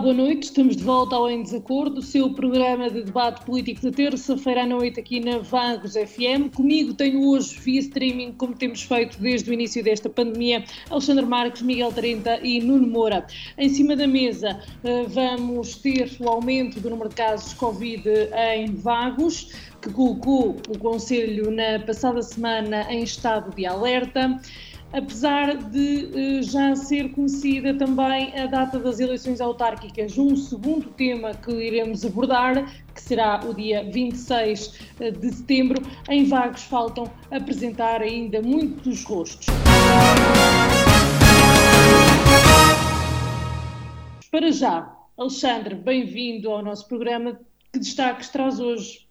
Boa noite. Estamos de volta ao Em Desacordo, o seu programa de debate político de terça-feira à noite aqui na Vagos FM. Comigo tenho hoje via streaming, como temos feito desde o início desta pandemia, Alexandre Marques, Miguel Trenta e Nuno Moura. Em cima da mesa eh, vamos ter o aumento do número de casos Covid em Vagos, que colocou o Conselho na passada semana em estado de alerta apesar de uh, já ser conhecida também a data das eleições autárquicas. Um segundo tema que iremos abordar, que será o dia 26 eh, de setembro, em Vagos faltam apresentar ainda muitos rostos. Para já, Alexandre, bem-vindo ao nosso programa. Que destaques traz hoje?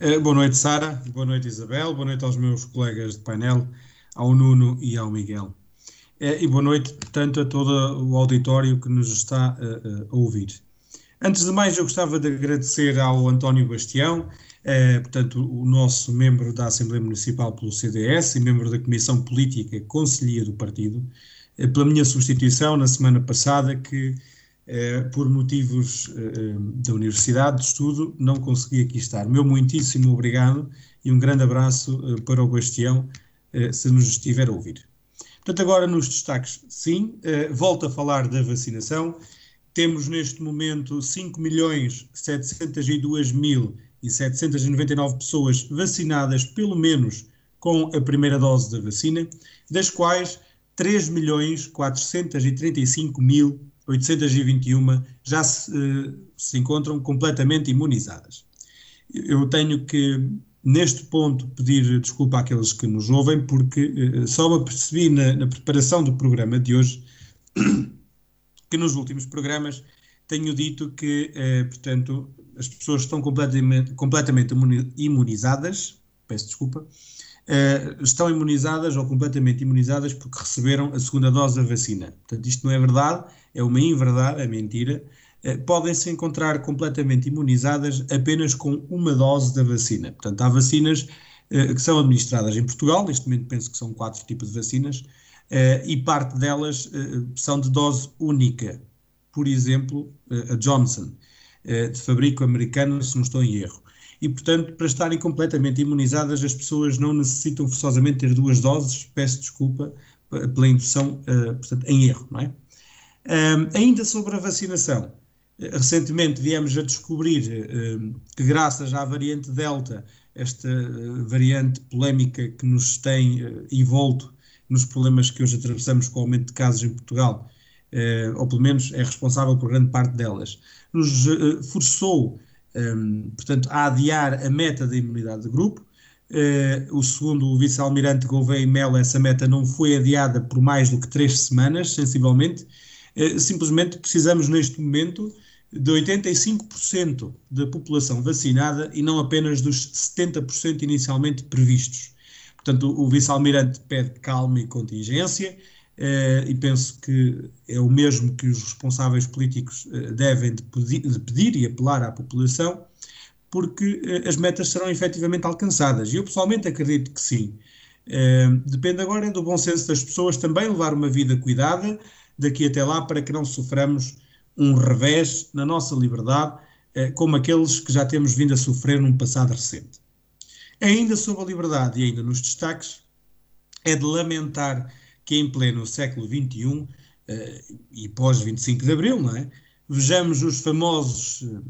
Uh, boa noite, Sara. Boa noite, Isabel. Boa noite aos meus colegas de painel ao Nuno e ao Miguel. É, e boa noite, tanto a todo o auditório que nos está a ouvir. Antes de mais, eu gostava de agradecer ao António Bastião, eh, portanto, o nosso membro da Assembleia Municipal pelo CDS e membro da Comissão Política Conselhia do Partido, eh, pela minha substituição na semana passada, que eh, por motivos da Universidade de Estudo não consegui aqui estar. Meu muitíssimo obrigado e um grande abraço para o Bastião eh, se nos estiver a ouvir. Portanto, agora nos destaques, sim, eh, volto a falar da vacinação. Temos neste momento 5.702.799 pessoas vacinadas, pelo menos com a primeira dose da vacina, das quais 3.435.821 já se, eh, se encontram completamente imunizadas. Eu tenho que neste ponto, pedir desculpa àqueles que nos ouvem, porque eh, só me apercebi na, na, preparação do programa de hoje que nos últimos programas tenho dito que, eh, portanto, as pessoas estão completamente, completamente imunizadas, peço desculpa, eh, estão imunizadas ou completamente imunizadas porque receberam a segunda dose da vacina. Portanto, isto não é verdade, é uma inverdade, é mentira. Eh, podem se encontrar completamente imunizadas apenas com uma dose da vacina. Portanto, há vacinas eh, que são administradas em Portugal, neste momento penso que são quatro tipos de vacinas, eh, e parte delas são de dose única. Por exemplo, a Johnson, de fabrico americano, se não estou em erro. E, portanto, para estarem completamente imunizadas, as pessoas não necessitam forçosamente ter duas doses, peço desculpa pela indução, portanto, em erro, não é? ainda sobre a vacinação, Recentemente viemos a descobrir uh, que, graças à variante Delta, esta uh, variante polémica que nos tem uh, envolto nos problemas que hoje atravessamos com o aumento de casos em Portugal, ou pelo menos é responsável por grande parte delas, nos forçou, portanto, a adiar a meta da imunidade de grupo. o segundo o vice-almirante Gouveia Melo, essa meta não foi adiada por mais do que três semanas, sensivelmente. simplesmente precisamos, neste momento, de 85% da população vacinada e não apenas dos 70% inicialmente previstos. Portanto, o vice-almirante pede calma e contingência, eh, e penso que é o mesmo que os responsáveis políticos eh, devem de pedir, de pedir, e apelar à população, porque eh, as metas serão efetivamente alcançadas. E eu pessoalmente acredito que sim. Eh, depende agora do bom senso das pessoas também levar uma vida cuidada daqui até lá para que não soframos um revés na nossa liberdade, eh, como aqueles que já temos vindo a sofrer num passado recente. Ainda sobre a liberdade e ainda nos destaques, é de lamentar que em pleno século XXI eh, e pós 25 de Abril, não é? vejamos os famosos, eh,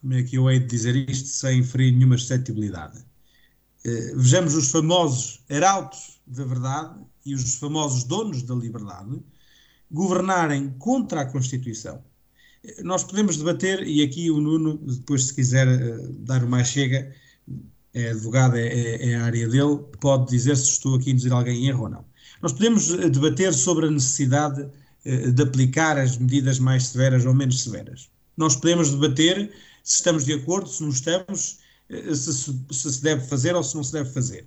como é que eu hei de dizer isto sem ferir nenhuma suscetibilidade, vejamos os famosos arautos da verdade e os famosos donos da liberdade governarem contra a Constituição. Nós podemos debater, e aqui o Nuno, depois, se quiser uh, dar uma chega, é advogado, é, é, é, a área dele, pode dizer se estou aqui a induzir alguém em erro ou não. Nós podemos eh, debater sobre a necessidade uh, de aplicar as medidas mais severas ou menos severas. Nós podemos debater se estamos de acordo, se não estamos, eh, se, se, se deve fazer ou se não se deve fazer.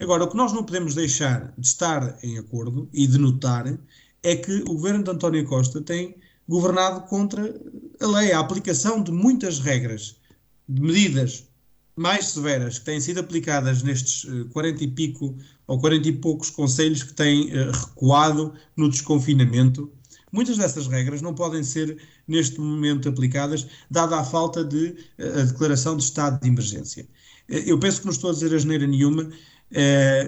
Agora, o que nós não podemos deixar de estar em acordo e de notar é que o governo de António Costa tem governado contra a lei, a aplicação de muitas regras, de medidas mais severas que têm sido aplicadas nestes 40 eh, e pico ou 40 e poucos conselhos que têm eh, recuado no desconfinamento. Muitas dessas regras não podem ser neste momento aplicadas, dada a falta de eh, a declaração de estado de emergência. Eu penso que não estou a dizer asneira nenhuma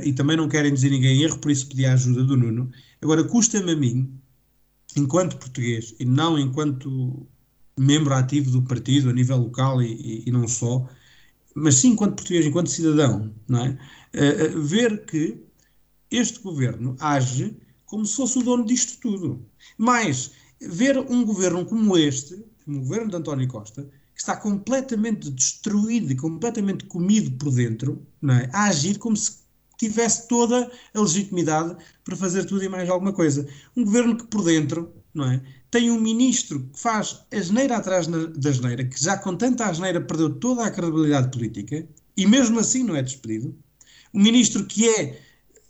e também não quero induzir ninguém erro, por isso pedi a ajuda do Nuno. Agora, custa-me a mim, enquanto português e não enquanto membro ativo do partido a nível local e, e, e não só, mas sim enquanto português, enquanto cidadão, não é? Uh, uh, ver que este governo age como se fosse o dono disto tudo. Mas ver um governo como este, como o governo de António Costa, que está completamente destruído e completamente comido por dentro, não é? a agir como se tivesse toda a legitimidade para fazer tudo e mais alguma coisa. Um governo que por dentro não é? tem um ministro que faz asneira atrás da asneira, que já com tanta asneira perdeu toda a credibilidade política e mesmo assim não é despedido. Um ministro que é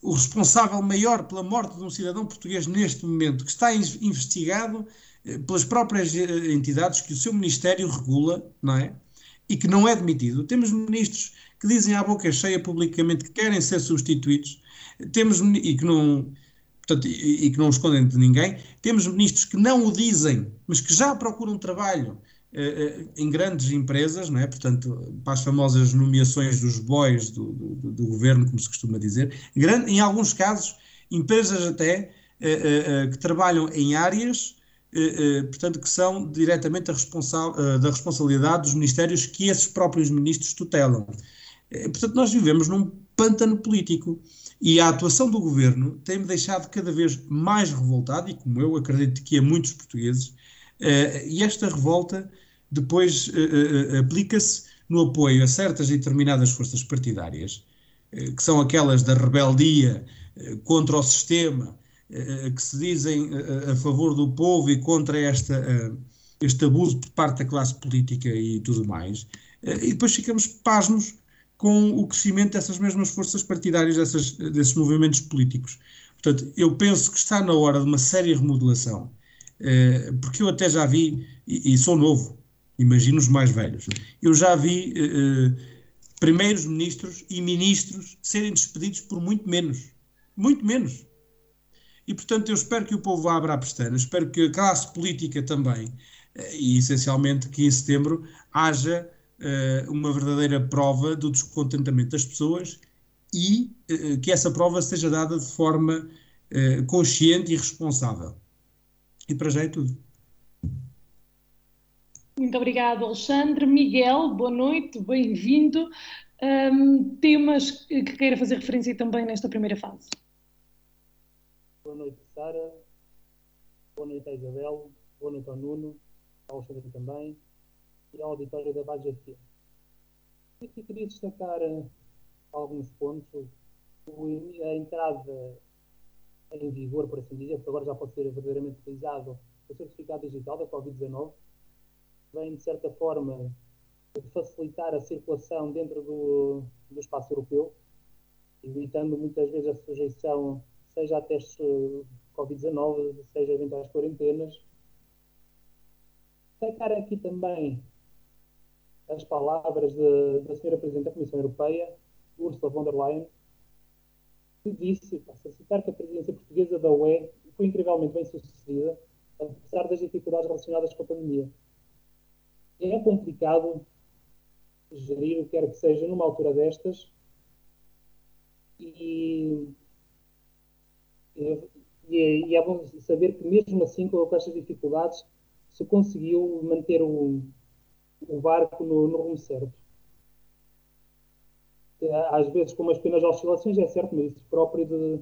o responsável maior pela morte de um cidadão português neste momento, que está investigado eh, pelas próprias eh, entidades que o seu ministério regula, não é? E que não é demitido. Temos ministros que dizem à boca cheia publicamente que querem ser substituídos. Temos e que não portanto, e, que não escondem de ninguém. Temos ministros que não o dizem, mas que já procuram trabalho eh, eh, em grandes empresas, não é? portanto, para as famosas nomeações dos boys do, do, do governo, como se costuma dizer. Grande, em alguns casos, empresas até eh, que trabalham em áreas, portanto, que são diretamente responsa da responsabilidade dos ministérios que esses próprios ministros tutelam. Portanto, nós vivemos num pântano político. E a atuação do governo tem-me deixado cada vez mais revoltado, e como eu acredito que é muitos portugueses, uh, e esta revolta depois uh, uh, aplica-se no apoio a certas e determinadas forças partidárias, que são aquelas da rebeldia contra o sistema, que se dizem a favor do povo e contra esta, este abuso por parte da classe política e tudo mais. e depois ficamos pasmos com o crescimento dessas mesmas forças partidárias, dessas, desses movimentos políticos. Portanto, eu penso que está na hora de uma séria remodelação, eh, porque eu até já vi, e, e, sou novo, imagino os mais velhos, eu já vi eh, eh, primeiros ministros e ministros serem despedidos por muito menos. Muito menos. E, portanto, eu espero que o povo abra a pestana, espero que a classe política também, e essencialmente que em setembro haja uh, uma verdadeira prova do descontentamento das pessoas e uh, que essa prova seja dada de forma uh, consciente e responsável. E para já é tudo. Muito obrigado, Alexandre. Miguel, boa noite, bem-vindo. Um, temas que queira fazer referência também nesta primeira fase. Boa noite, Sara. Boa noite, Isabel. Boa noite ao Nuno, ao Alexandre também e ao auditório da Base FM. Aqui queria destacar uh, alguns pontos. A entrada em vigor, por assim dizer, porque agora já pode ser verdadeiramente utilizado o certificado digital da Covid-19, vem, de certa forma, facilitar a circulação dentro do, do espaço europeu, evitando muitas vezes a sujeição, seja a testes eh, Covid-19, seja eventuais quarentenas. Destacar aqui também as palavras de, da senhora Presidente da Comissão Europeia, Ursula von der Leyen, que disse, passo a citar, que a presidência portuguesa da UE foi incrivelmente bem sucedida, apesar das dificuldades relacionadas com a pandemia. É complicado gerir o que quer que seja numa altura destas e, e, e é bom saber que mesmo assim, com estas dificuldades, se conseguiu manter o, o barco no, no rumo certo. Às vezes com umas pequenas oscilações, é certo, mas isso próprio de,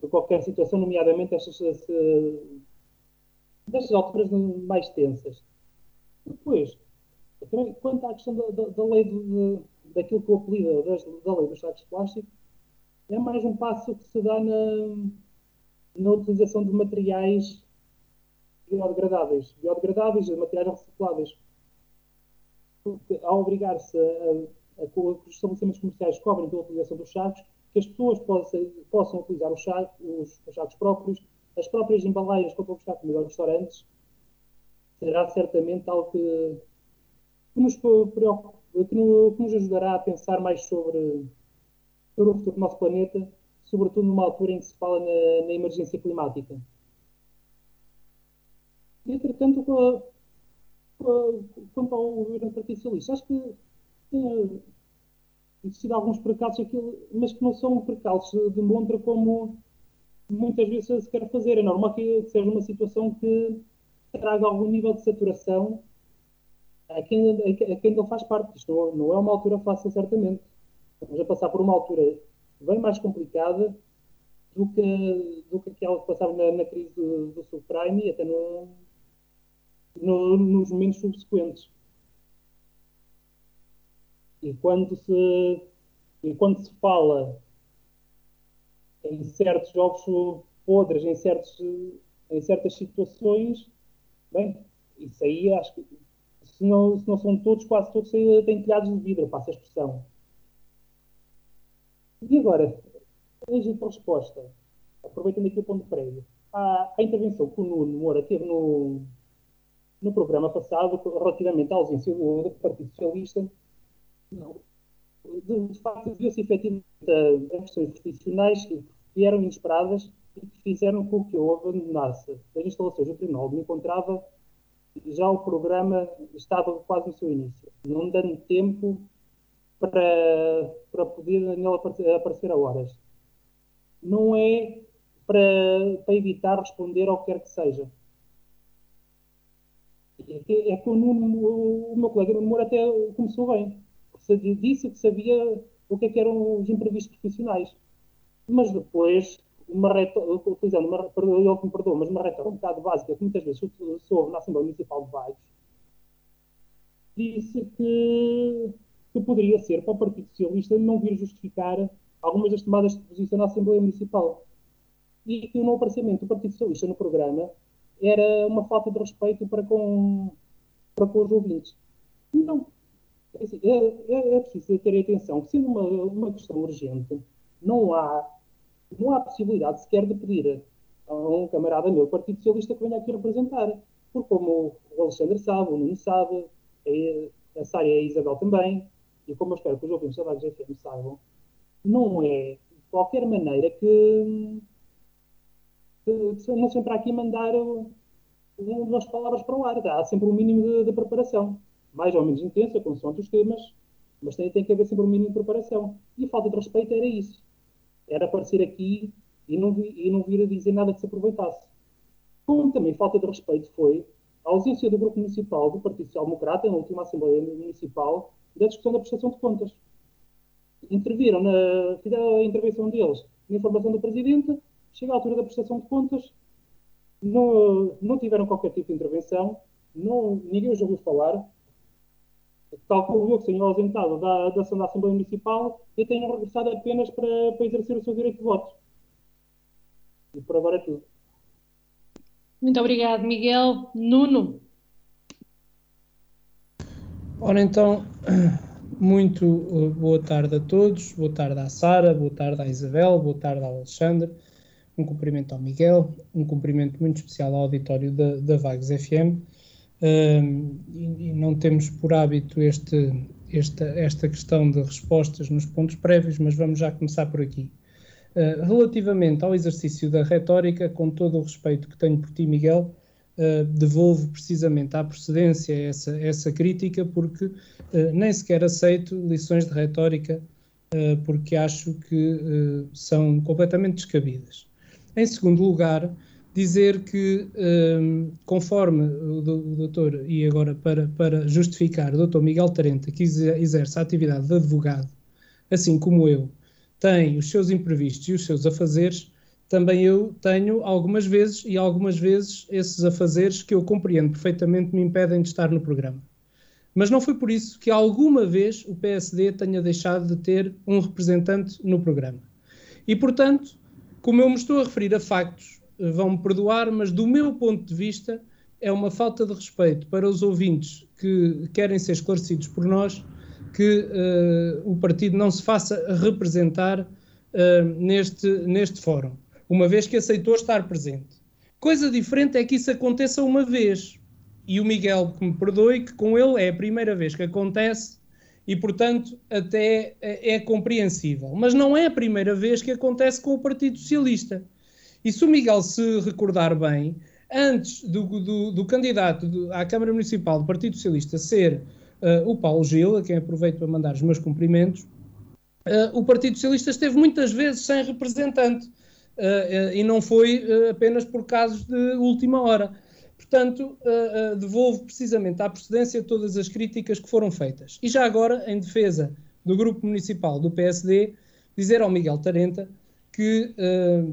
de qualquer situação, nomeadamente estas, destas alturas mais tensas. Depois, também, quanto à questão da, da, da lei de, daquilo que eu apelido da, da lei dos sacos de plástico, é mais um passo que se dá na, na utilização de materiais biodegradáveis, biodegradáveis materiais recicláveis. Porque, ao obrigar-se a, que os estabelecimentos comerciais cobrem pela utilização dos sacos, que as pessoas possam, possam utilizar os, sacos, os, os próprios, as próprias embalagens quando vão buscar comida aos restaurantes, será certamente algo que, que, nos, que, nos ajudará a pensar mais sobre, sobre o futuro do nosso planeta, sobretudo numa altura em que se fala na, na emergência climática. Entretanto, quanto ao governo Partido Socialista, acho que tem existido alguns percalços, aquilo, mas que não são percalços de montra como muitas vezes se quer fazer. É normal que seja uma situação que traga algum nível de saturação a quem, a quem não faz parte. Isto não, não é uma altura fácil, certamente. Estamos a passar por uma altura bem mais complicada do que, do que aquela que passava na, na crise do, do subprime e até no, no, nos momentos subsequentes. E quando se, e quando se fala em certos jogos podres, em, certos, em certas situações, bem, isso aí acho que se não, se não são todos, quase todos têm telhados de vidro, passa a expressão. E agora, a legítima resposta, aproveitando aqui o ponto prévio, à, à intervenção que o Nuno Moura teve no, no programa passado, relativamente à ausência do, do Partido Socialista, de, de facto, viu-se efetivamente as questões profissionais que vieram inesperadas e que fizeram com que eu abandonasse as instalações do Tribunal me encontrava já o programa estava quase no seu início, não dando tempo para, para poder aparecer a horas. Não é para, para evitar responder ao que quer que seja. É é que o, Nuno, o meu colega Nuno Moura até começou bem. Disse que sabia o que, é que eram os imprevistos profissionais. Mas depois uma retórica, utilizando uma, ele que me perdoa, mas uma retórica um bocado básica, que muitas vezes soube na Assembleia Municipal de Baixo, disse que, que poderia ser para o Partido Socialista não vir justificar algumas das tomadas de posição na Assembleia Municipal. E que o não aparecimento do Partido Socialista no programa era uma falta de respeito para com, para com os ouvintes. Não. É, assim, é, é, é preciso ter atenção sendo uma, uma questão urgente, não há não há possibilidade sequer de pedir a um camarada meu, Partido Socialista, que venha aqui representar. Porque, como o Alexandre sabe, o Nuno sabe, a Sária e a Isabel também, e como eu espero que os ouvintes da Vagos saibam, não é de qualquer maneira que, que, não sempre aqui mandar umas palavras para o ar. Há sempre um mínimo de, de preparação, mais ou menos intensa, consoante os temas, mas tem, tem que haver sempre um mínimo de preparação. E a falta de respeito era isso era aparecer aqui e não, e não vir a dizer nada que se aproveitasse. Como também falta de respeito foi a ausência do Grupo Municipal do Partido Social Democrata, na última Assembleia Municipal, da discussão da prestação de contas. Interviram, na, fizeram a intervenção deles na informação do Presidente, chega à altura da prestação de contas, não, não tiveram qualquer tipo de intervenção, não, ninguém os ouviu falar, calculo eu que tenham ausentado da, da ação da Assembleia Municipal e tenham regressado apenas para, para exercer o seu direito de voto. E por agora é tudo. Muito obrigado, Miguel. Nuno. Ora então, muito uh, boa tarde a todos, boa tarde à Sara, boa tarde à Isabel, boa tarde ao Alexandre, um cumprimento ao Miguel, um cumprimento muito especial ao auditório da, da Vagos FM e, e, não temos por hábito este, esta, esta questão de respostas nos pontos prévios, mas vamos já começar por aqui. Uh, relativamente ao exercício da retórica, com todo o respeito que tenho por ti, Miguel, uh, devolvo precisamente à procedência essa, essa crítica, porque uh, nem sequer aceito lições de retórica, porque acho que são completamente descabidas. Em segundo lugar, dizer que, um, conforme o, doutor, e agora para, para justificar, o doutor Miguel Tarenta, que exerce a atividade de advogado, assim como eu, tem os seus imprevistos e os seus afazeres, também eu tenho algumas vezes, e algumas vezes esses afazeres que eu compreendo perfeitamente me impedem de estar no programa. Mas não foi por isso que alguma vez o PSD tenha deixado de ter um representante no programa. E, portanto, como eu me estou a referir a factos vão-me perdoar, mas do meu ponto de vista, é uma falta de respeito para os ouvintes que querem ser esclarecidos por nós que uh, o partido não se faça representar uh, neste, neste fórum, uma vez que aceitou estar presente. Coisa diferente é que isso aconteça uma vez. E o Miguel, que me perdoe, que com ele é a primeira vez que acontece e, portanto, até é, é compreensível. Mas não é a primeira vez que acontece com o Partido Socialista. E se o Miguel se recordar bem, antes do, do, do candidato à Câmara Municipal do Partido Socialista ser uh, o Paulo Gil, a quem aproveito para mandar os meus cumprimentos, uh, o Partido Socialista esteve muitas vezes sem representante uh, e não foi apenas por casos de última hora. Portanto, devolvo precisamente à procedência todas as críticas que foram feitas. E já agora, em defesa do Grupo Municipal do PSD, dizer ao Miguel Tarenta que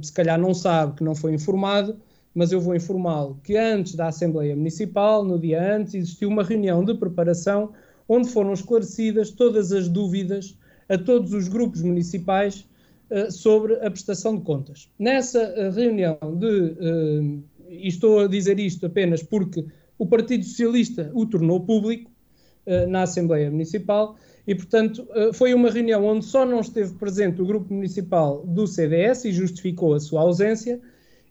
se calhar não sabe, que não foi informado, mas eu vou informá-lo que antes da Assembleia Municipal, no dia antes, existiu uma reunião de preparação onde foram esclarecidas todas as dúvidas a todos os grupos municipais uh, sobre a prestação de contas. Nessa uh, reunião de, uh, e estou a dizer isto apenas porque o Partido Socialista o tornou público na Assembleia Municipal, e, portanto, foi uma reunião onde só não esteve presente o grupo municipal do CDS e justificou a sua ausência,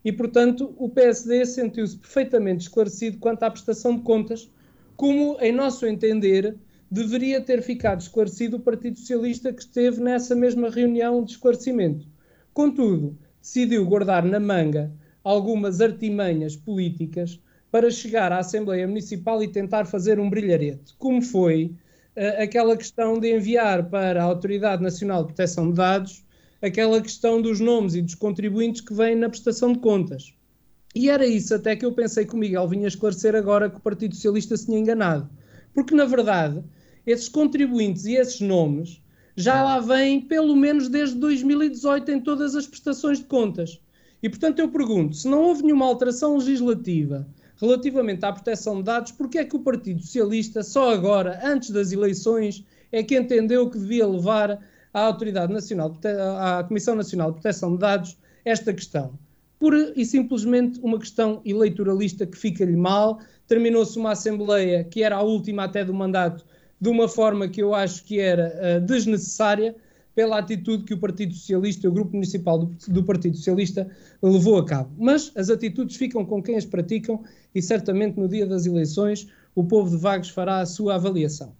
e, portanto, o PSD sentiu-se perfeitamente esclarecido quanto à prestação de contas, como, em nosso entender, deveria ter ficado esclarecido o Partido Socialista que esteve nessa mesma reunião de esclarecimento. Contudo, decidiu guardar na manga algumas artimanhas políticas para chegar à Assembleia Municipal e tentar fazer um brilharete, como foi uh, aquela questão de enviar para a Autoridade Nacional de Proteção de Dados aquela questão dos nomes e dos contribuintes que vêm na prestação de contas. E era isso até que eu pensei que o Miguel vinha esclarecer agora que o Partido Socialista se tinha enganado. Porque, na verdade, esses contribuintes e esses nomes já lá vêm pelo menos desde 2018 em todas as prestações de contas. E, portanto, eu pergunto, se não houve nenhuma alteração legislativa relativamente à proteção de dados, porque é que o Partido Socialista, só agora, antes das eleições, é que entendeu que devia levar à Autoridade Nacional, à Comissão Nacional de Proteção de Dados esta questão. Pura e simplesmente uma questão eleitoralista que fica-lhe mal. Terminou-se uma Assembleia que era a última até do mandato, de uma forma que eu acho que era uh, desnecessária pela atitude que o Partido Socialista, o Grupo Municipal do, do, Partido Socialista, levou a cabo. Mas as atitudes ficam com quem as praticam e certamente no dia das eleições o povo de Vagos fará a sua avaliação.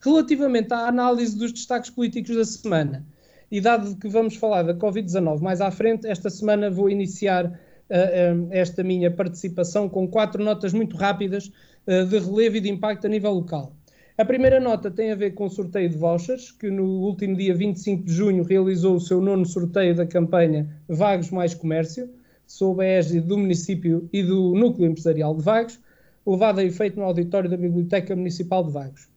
Relativamente à análise dos destaques políticos da semana, e dado que vamos falar da Covid-19 mais à frente, esta semana vou iniciar uh, esta minha participação com quatro notas muito rápidas uh, de relevo e de impacto a nível local. A primeira nota tem a ver com o sorteio de vouchers, que no último dia 25 de junho realizou o seu nono sorteio da campanha Vagos Mais Comércio, sob a égide do município e do Núcleo Empresarial de Vagos, levado a efeito no auditório da Biblioteca Municipal de Vagos.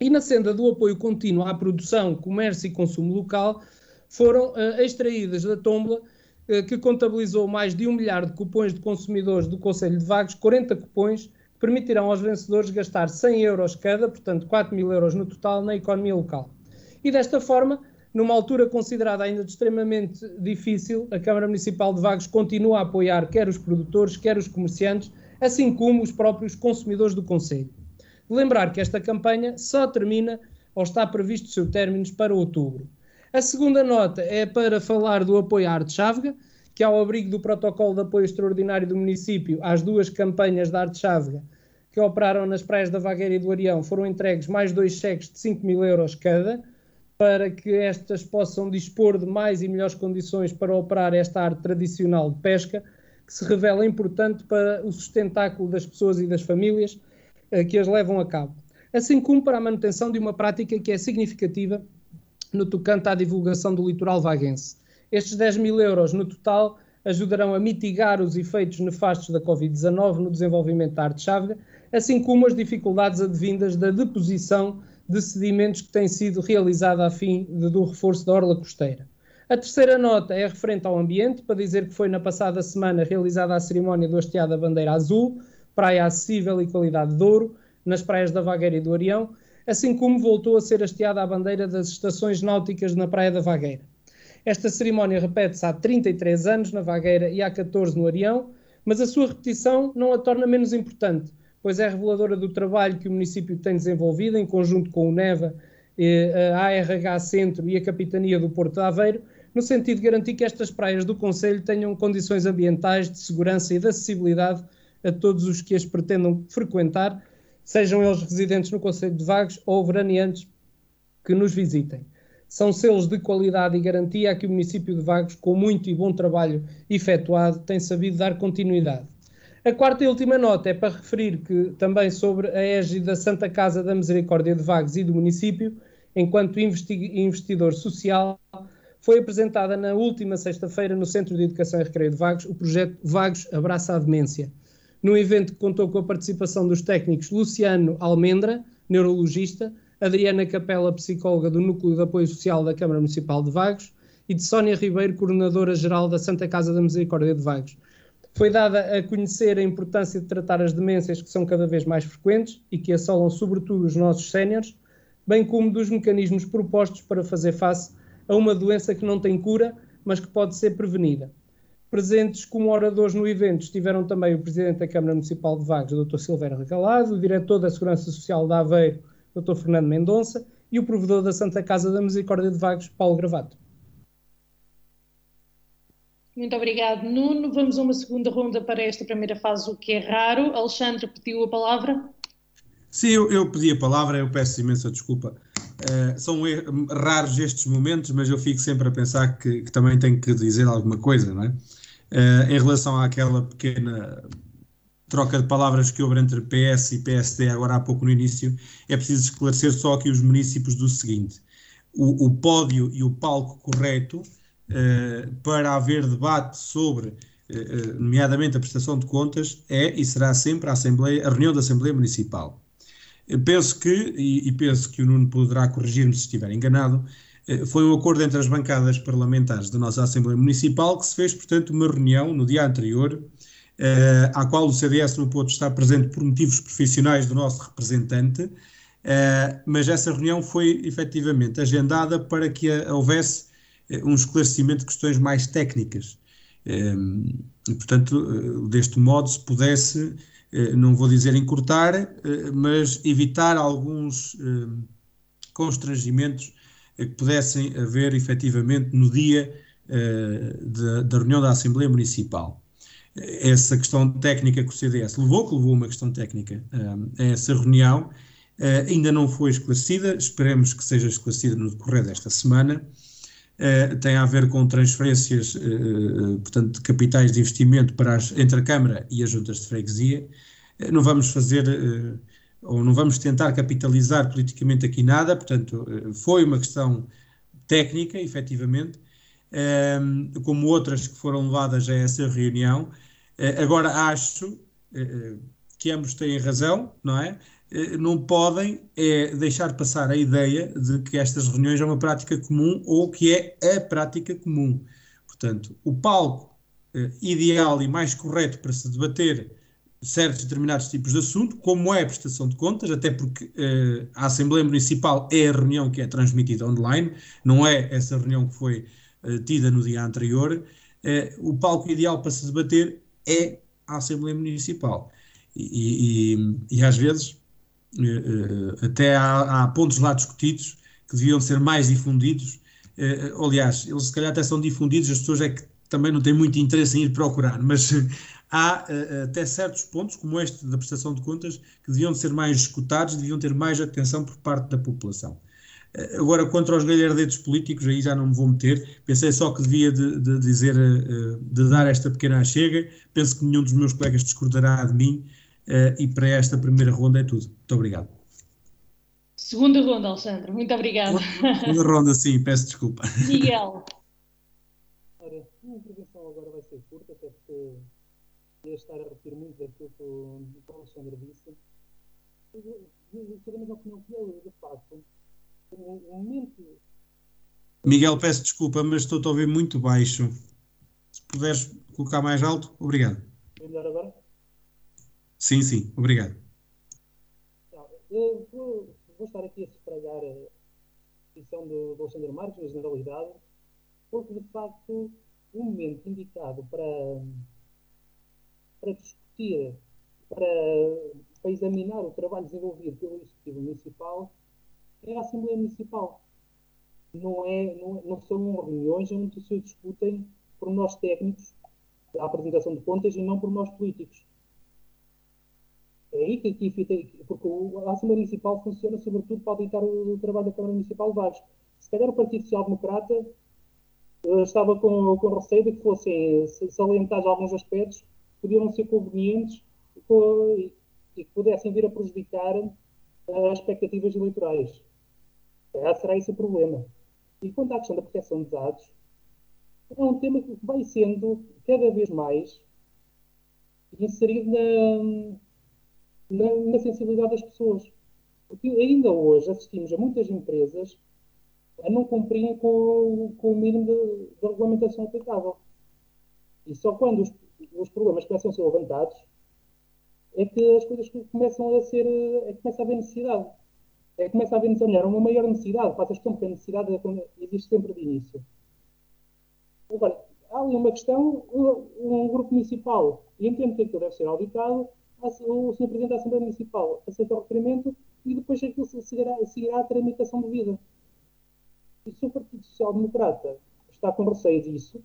E na senda do apoio contínuo à produção, comércio e consumo local, foram uh, extraídas da tombola, uh, que contabilizou mais de um milhar de cupões de consumidores do Conselho de Vagos, 40 cupões, permitirão aos vencedores gastar 100 euros cada, portanto 4 mil euros no total, na economia local. E desta forma, numa altura considerada ainda extremamente difícil, a Câmara Municipal de Vagos continua a apoiar quer os produtores, quer os comerciantes, assim como os próprios consumidores do Conselho. Lembrar que esta campanha só termina ou está previsto seu término para outubro. A segunda nota é para falar do apoio à Arte Chávega, que ao abrigo do protocolo de apoio extraordinário do município às duas campanhas da Arte Chávega que operaram nas praias da Vagueira e do Arião, foram entregues mais dois cheques de 5 mil euros cada, para que estas possam dispor de mais e melhores condições para operar esta arte tradicional de pesca, que se revela importante para o sustentáculo das pessoas e das famílias, eh, que as levam a cabo. Assim como para a manutenção de uma prática que é significativa no tocante à divulgação do litoral vaguense. Estes 10 mil euros no total ajudarão a mitigar os efeitos nefastos da Covid-19 no desenvolvimento da arte chávega, assim como as dificuldades advindas da deposição de sedimentos que tem sido realizada a fim de, do reforço da orla costeira. A terceira nota é referente ao ambiente, para dizer que foi na passada semana realizada a cerimónia do hasteado da bandeira azul, praia acessível e qualidade de ouro, nas praias da Vagueira e do Arião, assim como voltou a ser hasteada a bandeira das estações náuticas na Praia da Vagueira. Esta cerimónia repete-se há 33 anos na Vagueira e há 14 no Arião, mas a sua repetição não a torna menos importante, pois é reveladora do trabalho que o município tem desenvolvido em conjunto com o NEVA, a ARH Centro e a Capitania do Porto de Aveiro, no sentido de garantir que estas praias do Conselho tenham condições ambientais de segurança e de acessibilidade a todos os que as pretendam frequentar, sejam eles residentes no Conselho de Vagos ou veraneantes que nos visitem. São selos de qualidade e garantia a que o município de Vagos, com muito e bom trabalho efetuado, tem sabido dar continuidade. A quarta e última nota é para referir que também sobre a égide da Santa Casa da Misericórdia de Vagos e do município, enquanto investidor social, foi apresentada na última sexta-feira no Centro de Educação e Recreio de Vagos o projeto Vagos Abraça a Demência. No evento que contou com a participação dos técnicos Luciano Almendra, neurologista, Adriana Capela, psicóloga do Núcleo de Apoio Social da Câmara Municipal de Vagos, e de Sónia Ribeiro, coordenadora-geral da Santa Casa da Misericórdia de Vagos. Foi dada a conhecer a importância de tratar as demências que são cada vez mais frequentes e que assolam sobretudo os nossos séniores, bem como dos mecanismos propostos para fazer face a uma doença que não tem cura, mas que pode ser prevenida. Presentes como oradores no evento estiveram também o Presidente da Câmara Municipal de Vagos, Dr. Silveira Recalado, o Diretor da Segurança Social da Aveiro, Dr. Fernando Mendonça, e o Provedor da Santa Casa da Misericórdia de Vagos, Paulo Gravato. Muito obrigado, Nuno. Vamos a uma segunda ronda para esta primeira fase, o que é raro. Alexandre pediu a palavra. Sim, eu, eu pedi a palavra, eu peço imensa desculpa. Uh, são raros estes momentos, mas eu fico sempre a pensar que, que também tenho que dizer alguma coisa, não é? Uh, em relação àquela pequena troca de palavras que houve entre PS e PSD agora há pouco no início, é preciso esclarecer só aqui os municípios do seguinte: o, o pódio e o palco correto para haver debate sobre, uh, nomeadamente a prestação de contas, é e será sempre a, Assembleia, a reunião da Assembleia Municipal. Penso que, e, penso que o Nuno poderá corrigir-me se estiver enganado, foi um acordo entre as bancadas parlamentares da nossa Assembleia Municipal que se fez, portanto, uma reunião no dia anterior, à qual o CDS não pôde estar presente por motivos profissionais do nosso representante, mas essa reunião foi efetivamente agendada para que houvesse eh, um esclarecimento de questões mais técnicas. Ehm, e, portanto, eh, deste modo, se pudesse, eh, não vou dizer encurtar, mas evitar alguns ehm, constrangimentos que pudessem haver efetivamente no dia da reunião da Assembleia Municipal. Essa questão técnica que o CDS levou, que levou uma questão técnica ehm, a essa reunião, ainda não foi esclarecida, esperemos que seja esclarecida no decorrer desta semana. Uh, tem a ver com transferências, uh, portanto, de capitais de investimento para as, entre a Câmara e as juntas de freguesia. Não vamos fazer, ou não vamos tentar capitalizar politicamente aqui nada, portanto, foi uma questão técnica, efetivamente, como outras que foram levadas a essa reunião. agora, acho que ambos têm razão, não é? Eh, não podem é, deixar passar a ideia de que estas reuniões é uma prática comum ou que é a prática comum. Portanto, o palco eh, ideal e mais correto para se debater certos determinados tipos de assunto, como é a prestação de contas, até porque eh, a Assembleia Municipal é a reunião que é transmitida online, não é essa reunião que foi eh, tida no dia anterior. Eh, o palco ideal para se debater é a Assembleia Municipal. E, e, e às vezes até há, há, pontos lá discutidos que deviam ser mais difundidos. Eh, aliás, eles se calhar até são difundidos, as pessoas é que também não têm muito interesse em ir procurar, mas há até certos pontos, como este da prestação de contas, que deviam ser mais escutados, deviam ter mais atenção por parte da população. Agora, contra os galhardetes políticos, aí já não me vou meter. Pensei só que devia de, de dizer, de dar esta pequena chega. Penso que nenhum dos meus colegas discordará de mim Uh, e para esta primeira ronda é tudo. Muito obrigado. Segunda ronda, Alexandre. Muito obrigado. Segunda ronda, sim, peço desculpa. Miguel. Ora, a minha intervenção agora vai ser curta, até porque ia estar a repetir muito daquilo que o Alexandre disse. Sabemos a opinião que ele, de facto, o momento. Miguel, peço desculpa, mas estou a ouvir muito baixo. Se puderes colocar mais alto, obrigado. É melhor agora? Sim, sim, obrigado. Eu vou, estar aqui a sufragar a posição do, do Alexandre Marques, na generalidade, porque de facto o momento indicado para, para discutir, para, para examinar o trabalho desenvolvido pelo Executivo Municipal é a Assembleia Municipal. Não, é, não, não são reuniões onde se discutem por nós técnicos a apresentação de contas e não por nós políticos. É aí que aqui fica, porque a Assembleia Municipal funciona sobretudo para auditar o, trabalho da Câmara Municipal de Vagos. Se calhar o Partido Social Democrata estava com, com receio de que fossem salientados alguns aspectos que podiam ser convenientes e que pudessem vir a prejudicar as expectativas eleitorais. Será esse o problema. E quanto à questão da proteção de dados, é um tema que vai sendo cada vez mais inserido na, na, na sensibilidade das pessoas. Porque ainda hoje assistimos a muitas empresas a não cumprirem com, com o mínimo de, regulamentação aplicável. E só quando os, os, problemas começam a ser levantados é que as coisas começam a ser. é que começa a haver necessidade. É que começa a haver necessidade, uma maior necessidade. Faças tempo que a necessidade existe sempre de início. Agora, há ali uma questão, um, um grupo municipal entende que aquilo deve ser auditado, o Sr. Presidente da Assembleia Municipal aceita o requerimento e depois aquilo seguirá, seguirá a tramitação devida. E se o Partido Social Democrata está com receio disso,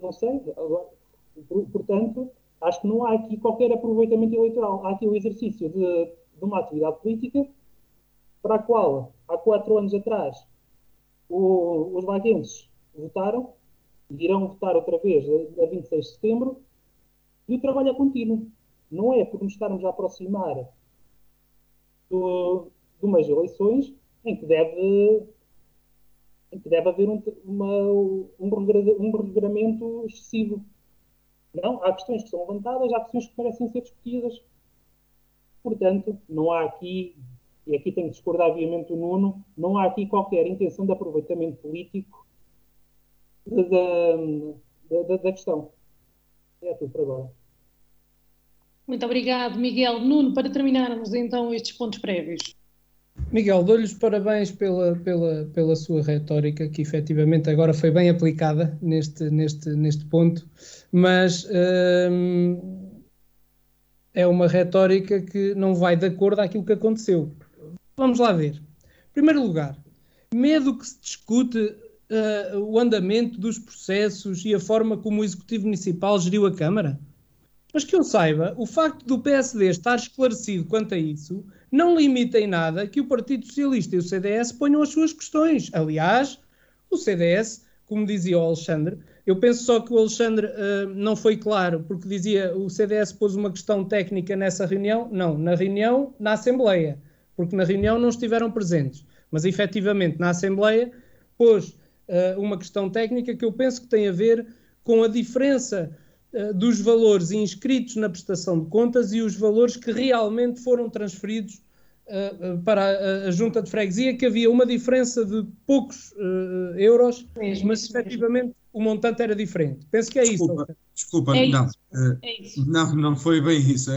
não sei, agora, portanto, acho que não há aqui qualquer aproveitamento eleitoral. Há aqui o exercício de, de uma atividade política para a qual, há quatro anos atrás, o, os vaguenses votaram, irão votar outra vez a 26 de setembro, e o trabalho é contínuo. Não é por nos estarmos a aproximar do, de umas eleições em que deve, em que deve haver um, uma, um, regramento excessivo. Não, há questões que são levantadas, há questões que merecem ser discutidas. Portanto, não há aqui, e aqui tenho que discordar viamente o Nuno, não há aqui qualquer intenção de aproveitamento político da, da, da questão. É tudo para agora. Muito obrigado, Miguel. Nuno, para terminarmos então estes pontos prévios. Miguel, dou-lhe os parabéns pela, pela, pela sua retórica, que efetivamente agora foi bem aplicada neste, neste, neste ponto, mas hum, é uma retórica que não vai de acordo àquilo que aconteceu. Vamos lá ver. Em primeiro lugar, medo que se discute uh, o andamento dos processos e a forma como o Executivo Municipal geriu a Câmara? Mas que eu saiba, o facto do PSD estar esclarecido quanto a isso não limita em nada que o Partido Socialista e o CDS ponham as suas questões. Aliás, o CDS, como dizia o Alexandre, eu penso só que o Alexandre uh, não foi claro, porque dizia o CDS pôs uma questão técnica nessa reunião. Não, na reunião, na Assembleia, porque na reunião não estiveram presentes. Mas efetivamente na Assembleia pôs uh, uma questão técnica que eu penso que tem a ver com a diferença uh, dos valores inscritos na prestação de contas e os valores que realmente foram transferidos uh, para a, a, junta de freguesia, que havia uma diferença de poucos euros, mesmo, mas efetivamente mesmo. o montante era diferente. Penso que é desculpa, isso. Desculpa, é não, isso. É isso. não, não foi bem isso.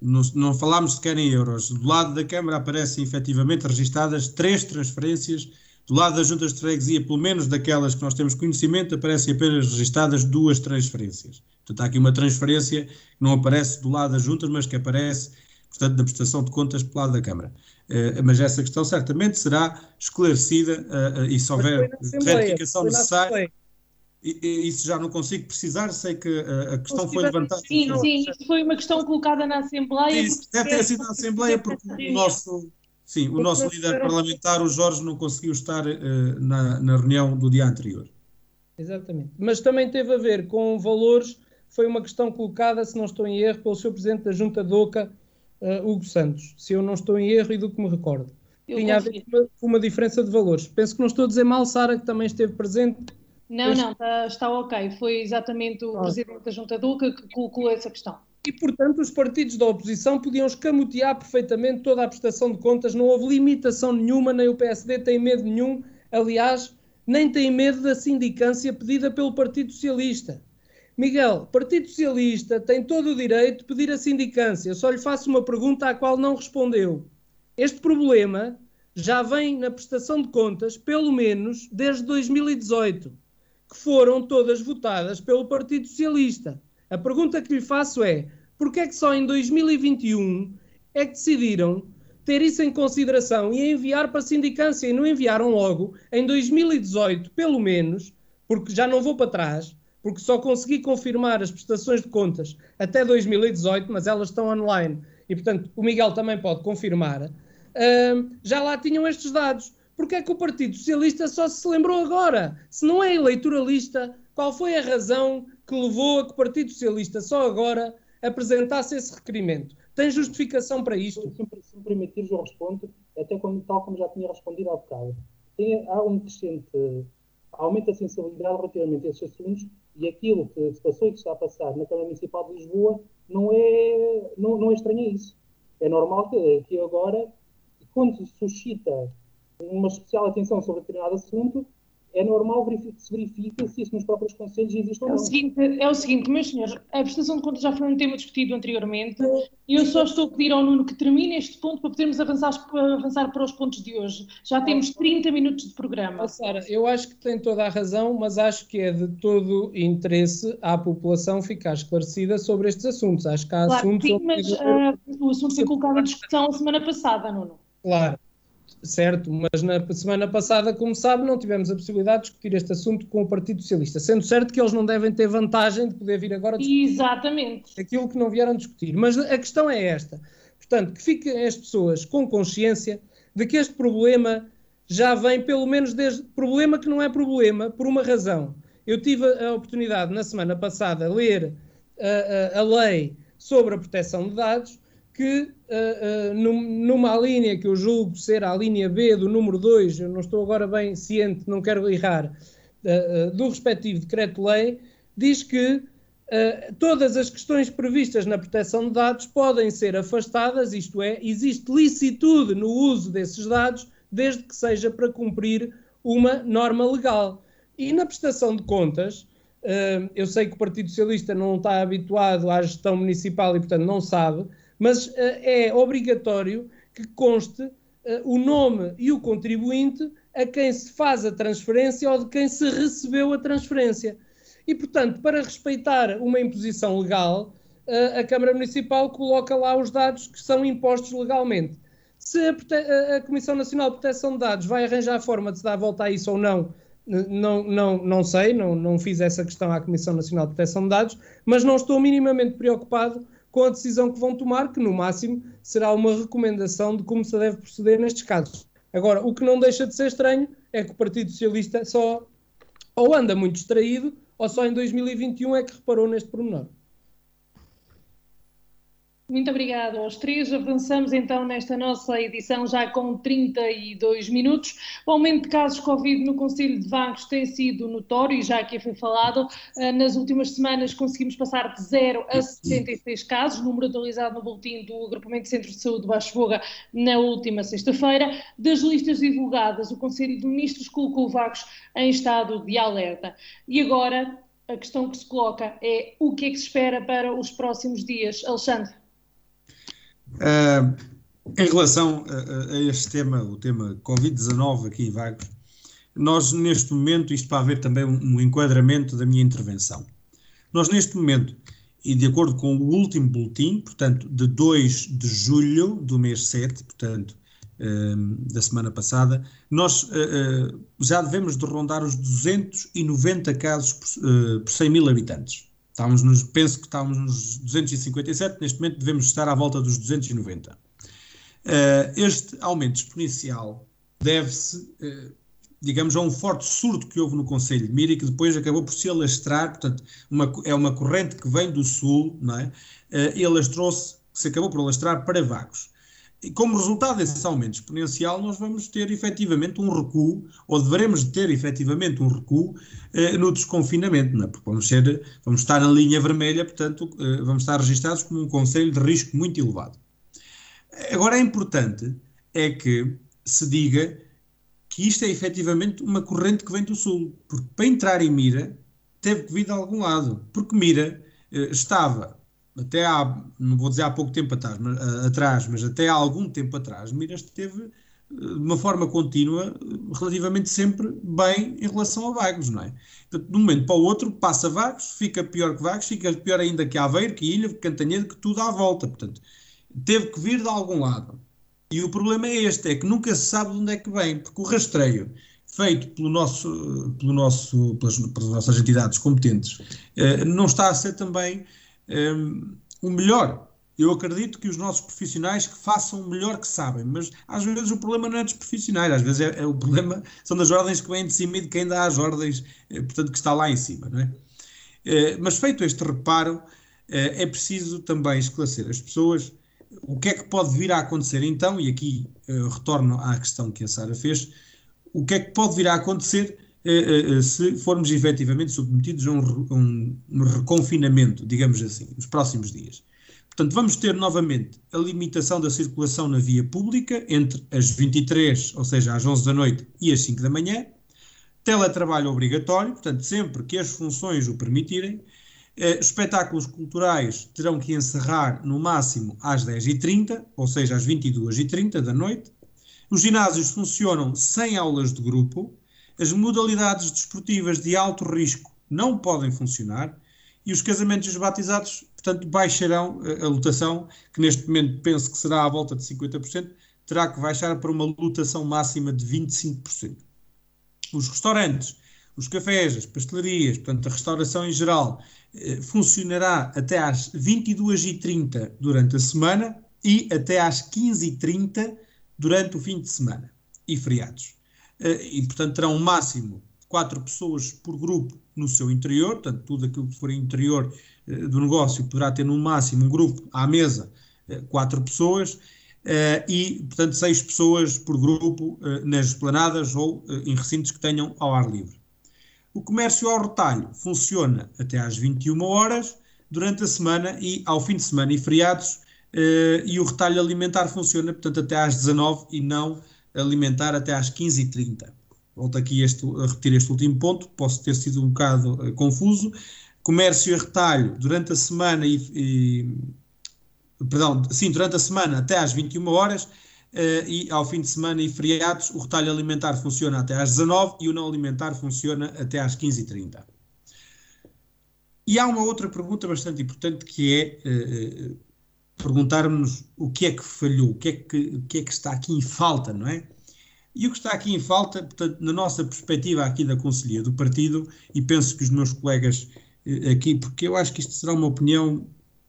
não, não falámos sequer em euros. Do lado da Câmara aparecem efetivamente registadas três transferências do lado das juntas de freguesia, pelo menos daquelas que nós temos conhecimento, aparecem apenas registadas duas transferências. Portanto, há aqui uma transferência que não aparece do lado das juntas, mas que aparece, portanto, da prestação de contas pelo lado da Câmara. Uh, mas essa questão certamente será esclarecida uh, uh, e se houver retificação necessária. Isso já não consigo precisar, sei que a questão foi levantada. Sim, sim, isso foi uma questão colocada na Assembleia. Isso, deve ter sido na Assembleia, porque o nosso, Sim, o nosso líder parlamentar, o Jorge, não conseguiu estar uh, na, na reunião do dia anterior. Exatamente. Mas também teve a ver com valores, foi uma questão colocada, se não estou em erro, pelo seu presidente da Junta de Oca, uh, Hugo Santos, se eu não estou em erro e do que me recordo. Eu Tinha confio. a ver com uma, uma, diferença de valores. Penso que não estou a dizer mal, Sara, que também esteve presente. Não, não, está, está ok. Foi exatamente o ah. presidente da Junta de Oca que colocou essa questão e, portanto, os partidos da oposição podiam escamotear perfeitamente toda a prestação de contas, não houve limitação nenhuma, nem o PSD tem medo nenhum, aliás, nem tem medo da sindicância pedida pelo Partido Socialista. Miguel, Partido Socialista tem todo o direito de pedir a sindicância, só lhe faço uma pergunta à qual não respondeu. Este problema já vem na prestação de contas, pelo menos desde 2018, que foram todas votadas pelo Partido Socialista A pergunta que lhe faço é: porquê é que só em 2021 é que decidiram ter isso em consideração e enviar para a sindicância e não enviaram logo em 2018, pelo menos, porque já não vou para trás, porque só consegui confirmar as prestações de contas até 2018, mas elas estão online e, portanto, o Miguel também pode confirmar. Uh, já lá tinham estes dados. Porque é que o Partido Socialista só se lembrou agora? Se não é eleitoralista, qual foi a razão que levou a que o Partido Socialista só agora apresentasse esse requerimento? Tem justificação para isto? Se, me permitires, eu respondo, até como, tal como já tinha respondido há bocado. Tem, há um crescente aumento da sensibilidade relativamente a estes assuntos e aquilo que se passou e que está a passar na Câmara Municipal de Lisboa não é, não, não é estranho a isso. É normal que, que agora, quando suscita uma especial atenção sobre determinado assunto, é normal que se verifique se isso nos próprios conselhos existe ou não. É o seguinte, é o seguinte meus senhores, a prestação de contas já foi um tema discutido anteriormente e eu só estou a pedir ao Nuno que termine este ponto para podermos avançar, avançar para os pontos de hoje. Já temos 30 minutos de programa. Oh, Sara, eu acho que tem toda a razão, mas acho que é de todo interesse à população ficar esclarecida sobre estes assuntos. Acho que há claro, assuntos... Sim, mas uh, o assunto foi colocado em discussão a semana passada, Nuno. Claro, certo, mas na semana passada, como sabe, não tivemos a possibilidade de discutir este assunto com o Partido Socialista, sendo certo que eles não devem ter vantagem de poder vir agora discutir Exatamente. aquilo que não vieram discutir. Mas a questão é esta, portanto, que fiquem as pessoas com consciência de que este problema já vem, pelo menos desde problema que não é problema, por uma razão. Eu tive a oportunidade na semana passada de ler a, a, a lei sobre a proteção de dados que uh, uh, numa linha que eu julgo ser a linha B do número 2, eu não estou agora bem ciente, não quero errar, uh, do respectivo decreto-lei, diz que todas as questões previstas na proteção de dados podem ser afastadas, isto é, existe licitude no uso desses dados, desde que seja para cumprir uma norma legal. E na prestação de contas, eu sei que o Partido Socialista não está habituado à gestão municipal e, portanto, não sabe, mas uh, é obrigatório que conste uh, o nome e o contribuinte a quem se faz a transferência ou de quem se recebeu a transferência. E, portanto, para respeitar uma imposição legal, uh, a Câmara Municipal coloca lá os dados que são impostos legalmente. Se a, a, Comissão Nacional de Proteção de Dados vai arranjar a forma de se dar a volta a isso ou não, não, não, não sei, não, não fiz essa questão à Comissão Nacional de Proteção de Dados, mas não estou minimamente preocupado com a decisão que vão tomar, que no máximo será uma recomendação de como se deve proceder nestes casos. Agora, o que não deixa de ser estranho é que o Partido Socialista só ou anda muito distraído ou só em 2021 é que reparou neste pormenor. Muito obrigada aos três. Avançamos então nesta nossa edição já com 32 minutos. O aumento de casos Covid no Conselho de Vagos tem sido notório e já aqui foi falado. Eh, nas últimas semanas conseguimos passar de 0 a 76 casos, número atualizado no boletim do Agrupamento de Centros de Saúde de Baixo Foga na última sexta-feira. Das listas divulgadas, o Conselho de Ministros colocou Vagos em estado de alerta. E agora a questão que se coloca é o que é que se espera para os próximos dias. Alexandre. Uh, em relação a, a, este tema, o tema Covid-19 aqui em Vagos, nós neste momento, isto para haver também um, um, enquadramento da minha intervenção, nós neste momento, e de acordo com o último boletim, portanto, de 2 de julho do mês 7, portanto, uh, da semana passada, nós uh, já devemos de rondar os 290 casos por 100 mil habitantes. Estávamos nos, penso que estávamos nos 257, neste momento devemos estar à volta dos 290. Uh, eh, este aumento exponencial deve-se, uh, digamos, a um forte surto que houve no Conselho de Mira que depois acabou por se alastrar, portanto, uma, é uma corrente que vem do sul, não é? Uh, e alastrou-se, se acabou por alastrar para Vagos. E como resultado desse aumento exponencial, nós vamos ter efetivamente um recuo, ou deveremos ter efetivamente um recuo eh, no desconfinamento, é? porque vamos, ser, vamos estar na linha vermelha, portanto, eh, vamos estar registrados como um conselho de risco muito elevado. Agora é importante é que se diga que isto é efetivamente uma corrente que vem do sul, porque para entrar em Mira teve que vir de algum lado, porque Mira eh, estava até há, não vou dizer há pouco tempo atrás mas, uh, atrás, mas até há algum tempo atrás, Mira esteve de uma forma contínua, relativamente sempre bem em relação a Vagos, não é? Portanto, de um momento para o outro, passa Vagos, fica pior que Vagos, fica pior ainda que Aveiro, que Ilha, que Cantanhede, que tudo à volta. Portanto, teve que vir de algum lado. E o problema é este, é que nunca se sabe de onde é que vem, porque o rastreio feito pelo nosso, pelo nosso, pelas, pelas nossas entidades competentes eh, não está a ser também eh, o melhor. Eu acredito que os nossos profissionais que façam o melhor que sabem, mas às vezes o problema não é dos profissionais, às vezes é, é o problema são das ordens que vêm de cima e de quem dá as ordens, eh, portanto, que está lá em cima, não é? mas feito este reparo, é preciso também esclarecer as pessoas o que é que pode vir a acontecer então, e aqui retorno à questão que a Sara fez, o que é que pode vir a acontecer se formos efetivamente submetidos a um, um, reconfinamento, digamos assim, nos próximos dias. Portanto, vamos ter novamente a limitação da circulação na via pública entre as 23, ou seja, às 11 da noite e as 5 da manhã, teletrabalho obrigatório, portanto, sempre que as funções o permitirem, eh, espetáculos culturais terão que encerrar no máximo às 10h30, ou seja, às 22h30 da noite. Os ginásios funcionam sem aulas de grupo. As modalidades desportivas de alto risco não podem funcionar. E os casamentos e os batizados, portanto, baixarão a, eh, a lotação, que neste momento penso que será à volta de 50%, terá que baixar para uma lotação máxima de 25%. Os restaurantes, os cafés, as pastelarias, portanto, a restauração em geral, eh, funcionará até às 22h30 durante a semana e até às 15h30 durante o fim de semana e feriados. Eh, e, portanto, terão um máximo 4 pessoas por grupo no seu interior, portanto, tudo aquilo que for interior eh, do negócio poderá ter no máximo um grupo à mesa, 4 pessoas, e, portanto, 6 pessoas por grupo nas esplanadas ou em recintos que tenham ao ar livre. O comércio ao retalho funciona até às 21 horas durante a semana e ao fim de semana e feriados, eh, e o retalho alimentar funciona, portanto, até às 19 e não alimentar até às 15h30. Volto aqui este, a repetir este último ponto, posso ter sido um bocado uh, confuso. Comércio e retalho durante a semana e, e, perdão, sim, durante a semana até às 21 horas Uh, e ao fim de semana e feriados, o retalho alimentar funciona até às 19 e o não alimentar funciona até às 15h30. E há uma outra pergunta bastante importante que é uh, perguntarmos o que é que falhou, o que é que, o que é que está aqui em falta, não é? E o que está aqui em falta, portanto, na nossa perspectiva aqui da Conselhia do Partido, e penso que os meus colegas uh, aqui, porque eu acho que isto será uma opinião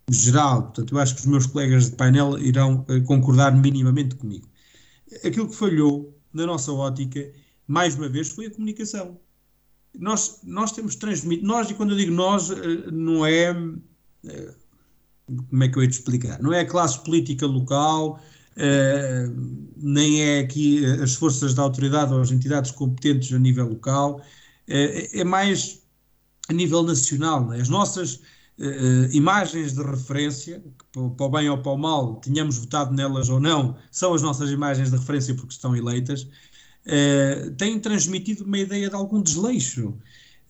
geral, portanto, eu acho que os meus colegas de painel irão uh, concordar minimamente comigo. Aquilo que falhou na nossa ótica, mais uma vez, foi a comunicação. Nós, nós temos transmitido, nós, e quando eu digo nós, uh, não é. Como é que eu ia te explicar? Não é a classe política local, nem é aqui as forças da autoridade ou as entidades competentes a nível local, é mais a nível nacional. É? As nossas imagens de referência, que para o bem ou para o mal, tenhamos votado nelas ou não, são as nossas imagens de referência porque estão eleitas, têm transmitido uma ideia de algum desleixo.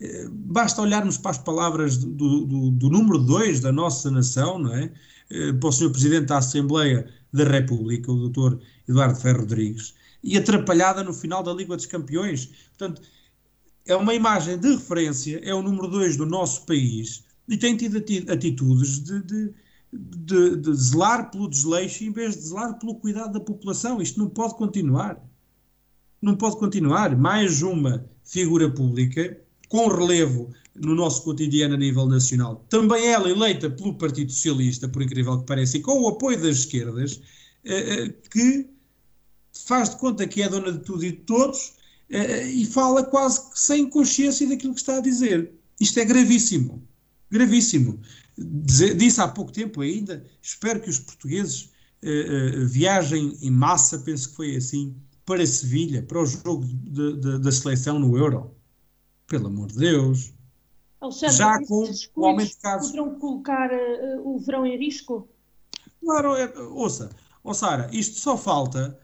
Uh, basta olharmos para as palavras do, do, do número 2 da nossa nação, não é? para o Sr. Presidente da Assembleia da República, o Dr. Eduardo Ferro Rodrigues, e atrapalhada no final da Liga dos Campeões. Portanto, é uma imagem de referência, é o número 2 do nosso país, e tem tido atitudes de, de, de, de, zelar pelo desleixo em vez de zelar pelo cuidado da população. Isto não pode continuar. Não pode continuar. Mais uma figura pública com relevo no nosso cotidiano a nível nacional, também ela eleita pelo Partido Socialista, por incrível que pareça, e com o apoio das esquerdas, eh, eh, que faz de conta que é dona de tudo e de todos eh, e fala quase sem consciência daquilo que está a dizer. Isto é gravíssimo gravíssimo. Disse há pouco tempo ainda, espero que os portugueses viajem em massa, penso que foi assim, para Sevilha, para o jogo de, de, da seleção no Euro. Pelo amor de Deus. Alexandre, Já com o aumento de casos. Poderão colocar uh, o verão em risco? Claro, é, ouça, oh Sara, isto só falta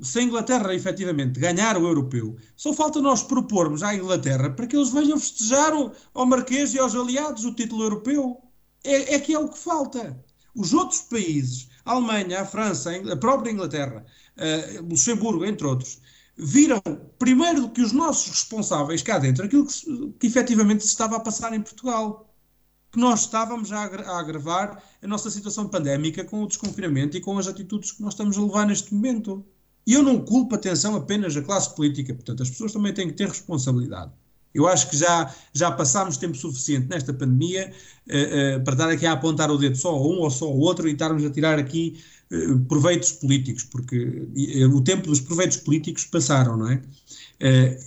se a Inglaterra efetivamente ganhar o europeu, só falta nós propormos à Inglaterra para que eles venham festejar ao Marquês e aos aliados o título europeu. É, é que é o que falta. Os outros países, a Alemanha, a França, a própria Inglaterra, uh, Luxemburgo, entre outros, viram primeiro do que os nossos responsáveis cá dentro aquilo que, que efetivamente se estava a passar em Portugal. Que nós estávamos a, a agravar a nossa situação pandémica com o desconfinamento e com as atitudes que nós estamos a levar neste momento. E eu não culpo, atenção, apenas a classe política. Portanto, as pessoas também têm que ter responsabilidade. Eu acho que já, já passámos tempo suficiente nesta pandemia uh, uh, para estar aqui a apontar o dedo só a um ou só ao outro e estarmos a tirar aqui proveitos políticos, porque o tempo dos proveitos políticos passaram, não é?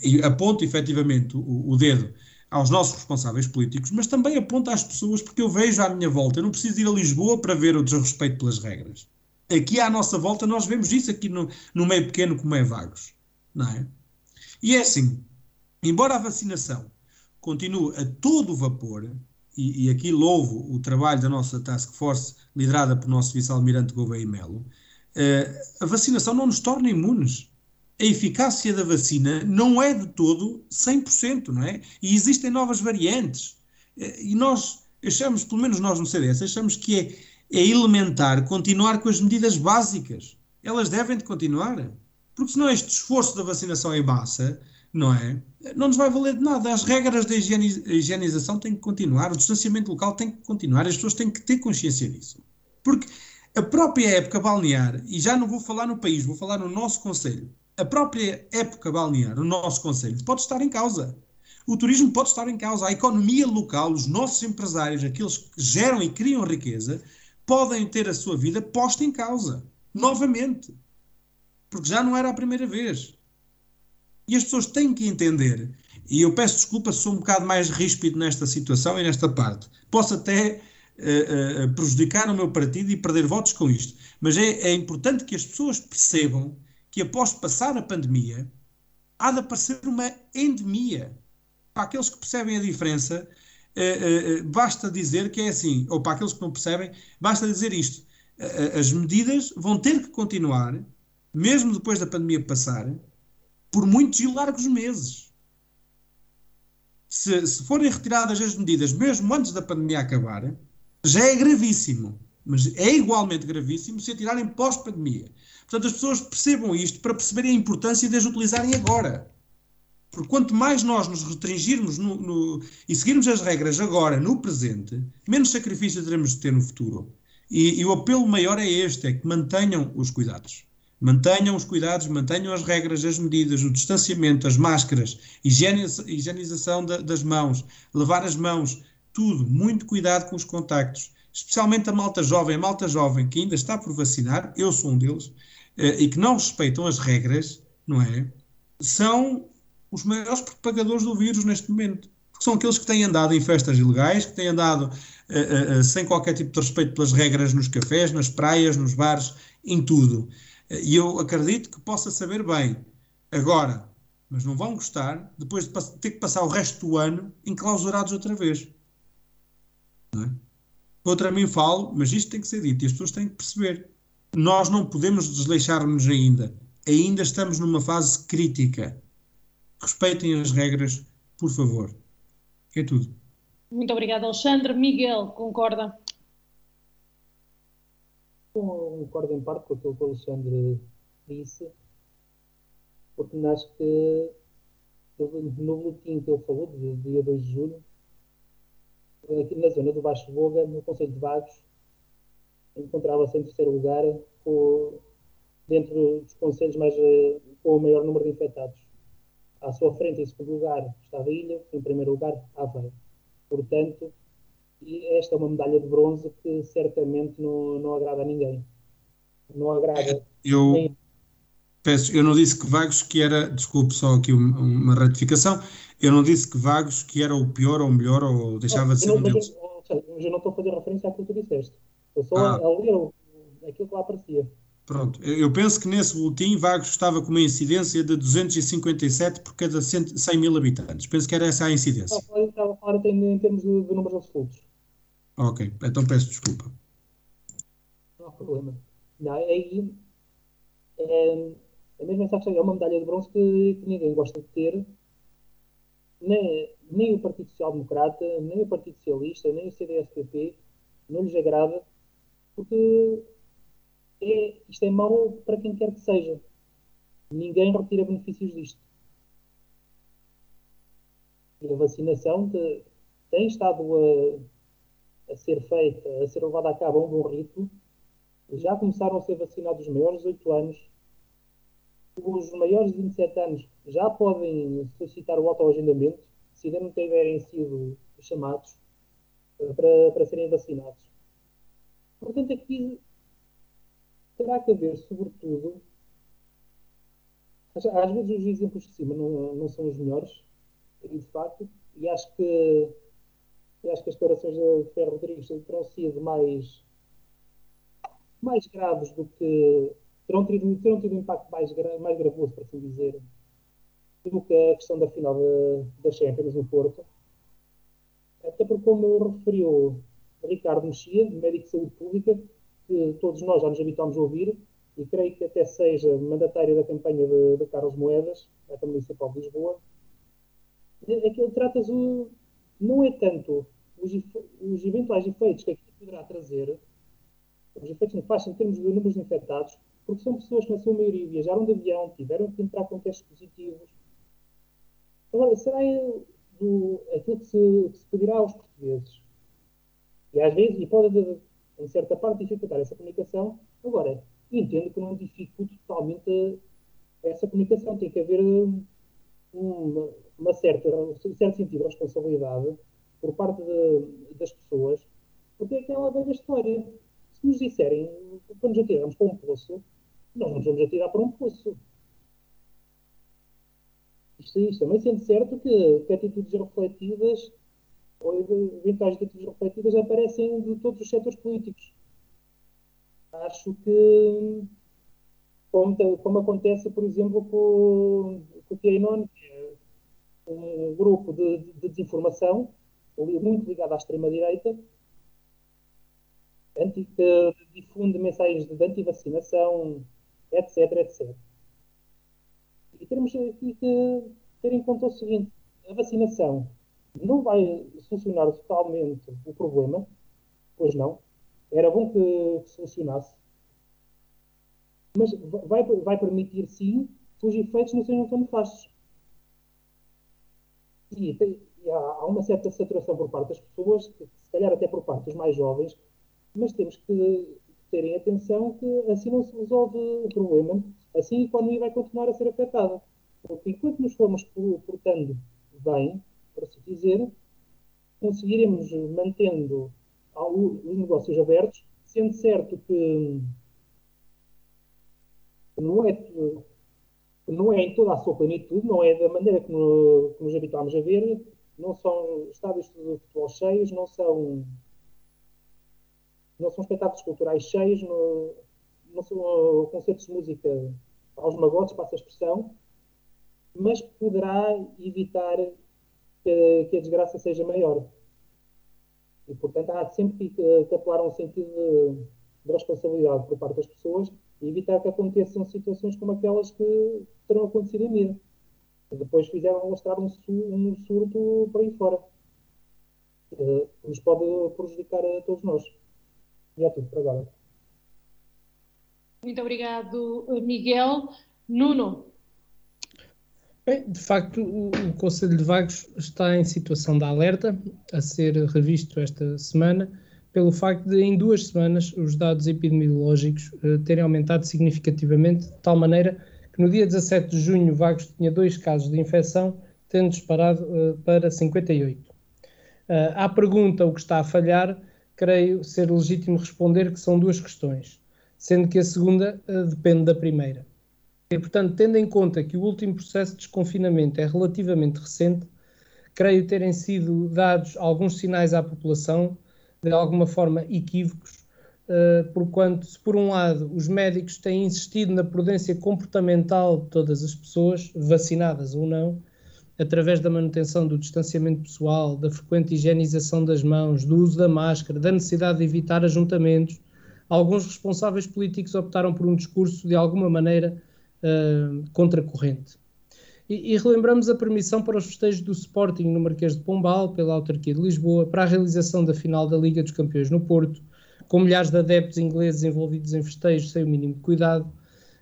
e aponto efetivamente o, dedo aos nossos responsáveis políticos, mas também aponto às pessoas, porque eu vejo à minha volta, eu não preciso ir a Lisboa para ver o desrespeito pelas regras. Aqui à nossa volta nós vemos isso aqui no, no meio pequeno como é vagos, não é? E é assim, embora a vacinação continue a todo vapor, e, e, aqui louvo o trabalho da nossa task force, liderada pelo nosso vice-almirante Gouveia Melo, eh, a vacinação não nos torna imunes. A eficácia da vacina não é de todo 100%, não é? E existem novas variantes. Eh, e nós achamos, pelo menos nós no CDS, achamos que é, é elementar continuar com as medidas básicas. Elas devem de continuar. Porque senão este esforço da vacinação em massa não é? Não nos vai valer de nada. As regras da higienização têm que continuar, o distanciamento local tem que continuar, as pessoas têm que ter consciência disso. Porque a própria época balnear, e já não vou falar no país, vou falar no nosso Conselho, a própria época balnear, o nosso Conselho, pode estar em causa. O turismo pode estar em causa. A economia local, os nossos empresários, aqueles que geram e criam riqueza, podem ter a sua vida posta em causa. Novamente. Porque já não era a primeira vez. E as pessoas têm que entender, e eu peço desculpa se sou um bocado mais ríspido nesta situação e nesta parte, posso até uh, uh, prejudicar o meu partido e perder votos com isto, mas é, é importante que as pessoas percebam que após passar a pandemia, há de aparecer uma endemia. Para aqueles que percebem a diferença, uh, uh, basta dizer que é assim, ou para aqueles que não percebem, basta dizer isto. As medidas vão ter que continuar, mesmo depois da pandemia passar, por muitos e largos meses. Se, se, forem retiradas as medidas, mesmo antes da pandemia acabar, já é gravíssimo. Mas é igualmente gravíssimo se tirarem pós-pandemia. Portanto, as pessoas percebam isto para perceberem a importância de as utilizarem agora. Porque quanto mais nós nos restringirmos no, no, e seguirmos as regras agora, no presente, menos sacrifício teremos de ter no futuro. E, e o apelo maior é este: é que mantenham os cuidados. Mantenham os cuidados, mantenham as regras, as medidas, o distanciamento, as máscaras, higienização das mãos, lavar as mãos, tudo. Muito cuidado com os contactos. Especialmente a malta jovem, a malta jovem que ainda está por vacinar, eu sou um deles, eh, e que não respeitam as regras, não é? São os maiores propagadores do vírus neste momento. Porque são aqueles que têm andado em festas ilegais, que têm andado uh, uh, sem qualquer tipo de respeito pelas regras nos cafés, nas praias, nos bares, em tudo. E eu acredito que possa saber bem agora, mas não vão gostar depois de ter que passar o resto do ano enclausurados outra vez. Não é? Mim falo, mas isto tem que ser dito e as pessoas têm que perceber. Nós não podemos desleixar-nos ainda. Ainda estamos numa fase crítica. Respeitem as regras, por favor. É tudo. Muito obrigada, Alexandre. Miguel, concorda? Concordo em parte com aquilo que o Alexandre disse, porque acho que no boletim que ele falou, do dia 2 de julho, aqui na zona do Baixo Boga, no Conselho de Vagos, encontrava-se em terceiro lugar com, dentro dos conselhos mais, com o maior número de infectados. À sua frente, em segundo lugar, estava a Ilha, em primeiro lugar, Aveiro. Portanto, e esta é uma medalha de bronze que certamente não, não agrada a ninguém. Não agrada. Eu nem... peço, eu não disse que Vagos que era, desculpe só aqui uma, retificação, eu não disse que Vagos que era o pior ou o melhor ou deixava de ser um deles. Mas eu não estou a fazer referência àquilo que tu disseste. Eu só ah. a ler aquilo que lá aparecia. Pronto, eu penso que nesse boletim Vagos estava com uma incidência de 257 por cada 100 mil habitantes. Penso que era essa a incidência. Estava a falar em, em termos de, de números absolutos. Ok, então peço desculpa. Não há problema. Não, é, é mesmo essa questão, é uma medalha de bronze que, que ninguém gosta de ter, nem, nem o Partido Social Democrata, nem o Partido Socialista, nem o CDS-PP, não lhes agrada porque é, isto é mau para quem quer que seja. Ninguém retira benefícios disto. E a vacinação de, tem estado a, a, ser feita, a ser levada a cabo a um bom ritmo. Já começaram a ser vacinados os maiores de 8 anos. Os maiores de 27 anos já podem solicitar o autoagendamento, se ainda não tiverem sido chamados para, para serem vacinados. Portanto, aqui terá que haver, sobretudo, às, às vezes os exemplos de cima não, não são os melhores, e de facto, e acho que, acho que as declarações de Ferro Rodrigues terão sido mais, mais graves do que. terão tido, terão tido um impacto mais, mais gravoso, por assim dizer, do que a questão da final da, da Champions no Porto. Até porque, como referiu Ricardo Mexia, médico de saúde pública, que todos nós já nos habituámos a ouvir, e creio que até seja mandatário da campanha de, de Carlos Moedas, da Câmara Municipal de Lisboa, é ele trata o, não é tanto os, os, eventuais efeitos que aquilo poderá trazer, os efeitos nefastos em termos de números de infectados, porque são pessoas que na sua maioria viajaram de avião, tiveram que entrar com testes positivos. Agora, será do, aquilo que se, que se pedirá aos portugueses? E às vezes, e pode em certa parte dificultar essa comunicação, agora, entendo que não dificulte totalmente essa comunicação. Tem que haver uma, uma certa, um certo sentido de responsabilidade por parte de, das pessoas, porque é aquela velha história. Se nos disserem quando nos atiramos para um poço, nós nos vamos atirar para um poço. Isto, isto também sendo certo que, que atitudes refletidas ou eventuais atitudes refletidas aparecem de todos os setores políticos. Acho que, como, como acontece, por exemplo, com, QAnon, que é um grupo de, de desinformação, muito ligado à extrema-direita, que difunde mensagens de anti-vacinação, etc, etc. E temos aqui que ter em conta o seguinte, a vacinação não vai solucionar totalmente o problema, pois não, era bom que, que solucionasse, mas vai, vai permitir sim os efeitos não sejam tão nefastos. E, e há, há, uma certa saturação por parte das pessoas, que, se calhar até por parte dos mais jovens, mas temos que terem atenção que assim não se resolve o problema, assim a economia vai continuar a ser afetada. Porque enquanto nos formos portando bem, por assim dizer, conseguiremos mantendo os negócios abertos, sendo certo que não é, não é em toda a sua plenitude, não é da maneira no, que nos habituámos a ver, não são estádios de futebol cheios, não são, não são espetáculos culturais cheios, não, não são concertos de música aos magotes, passa a expressão, mas poderá evitar que, que, a desgraça seja maior. E, portanto, há sempre que, que apelar um sentido de, de, responsabilidade por parte das pessoas e evitar que aconteçam situações como aquelas que terão acontecido em Mira. Depois fizeram mostrar um, um surto por aí fora. Que nos pode prejudicar a todos nós. E é tudo para agora. Muito obrigado, Miguel. Nuno, Bem, de facto, o, o, Conselho de Vagos está em situação de alerta, a ser revisto esta semana, pelo facto de, em duas semanas, os dados epidemiológicos uh, terem aumentado significativamente, de tal maneira que no dia 17 de junho, Vagos tinha dois casos de infecção, tendo disparado uh, para 58. Uh, à pergunta o que está a falhar, creio ser legítimo responder que são duas questões, sendo que a segunda depende da primeira. E, portanto, tendo em conta que o último processo de desconfinamento é relativamente recente, creio terem sido dados alguns sinais à população, de alguma forma equívocos, uh, porquanto, se por um lado os médicos têm insistido na prudência comportamental de todas as pessoas, vacinadas ou não, através da manutenção do distanciamento pessoal, da frequente higienização das mãos, do uso da máscara, da necessidade de evitar ajuntamentos, alguns responsáveis políticos optaram por um discurso de alguma maneira uh, contracorrente. E, e, relembramos a permissão para os festejos do Sporting no Marquês de Pombal, pela autarquia de Lisboa, para a realização da final da Liga dos Campeões no Porto, com milhares de adeptos ingleses envolvidos em festejos sem o mínimo cuidado.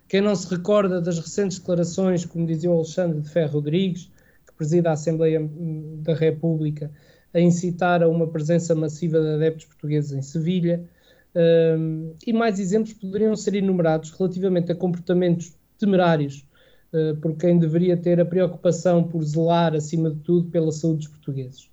Quem não se recorda das recentes declarações, como dizia o Alexandre de Ferro Rodrigues, que presida a Assembleia da República, a incitar a uma presença massiva de adeptos portugueses em Sevilha. Um, e mais exemplos poderiam ser enumerados relativamente a comportamentos temerários por quem deveria ter a preocupação por zelar, acima de tudo, pela saúde dos portugueses.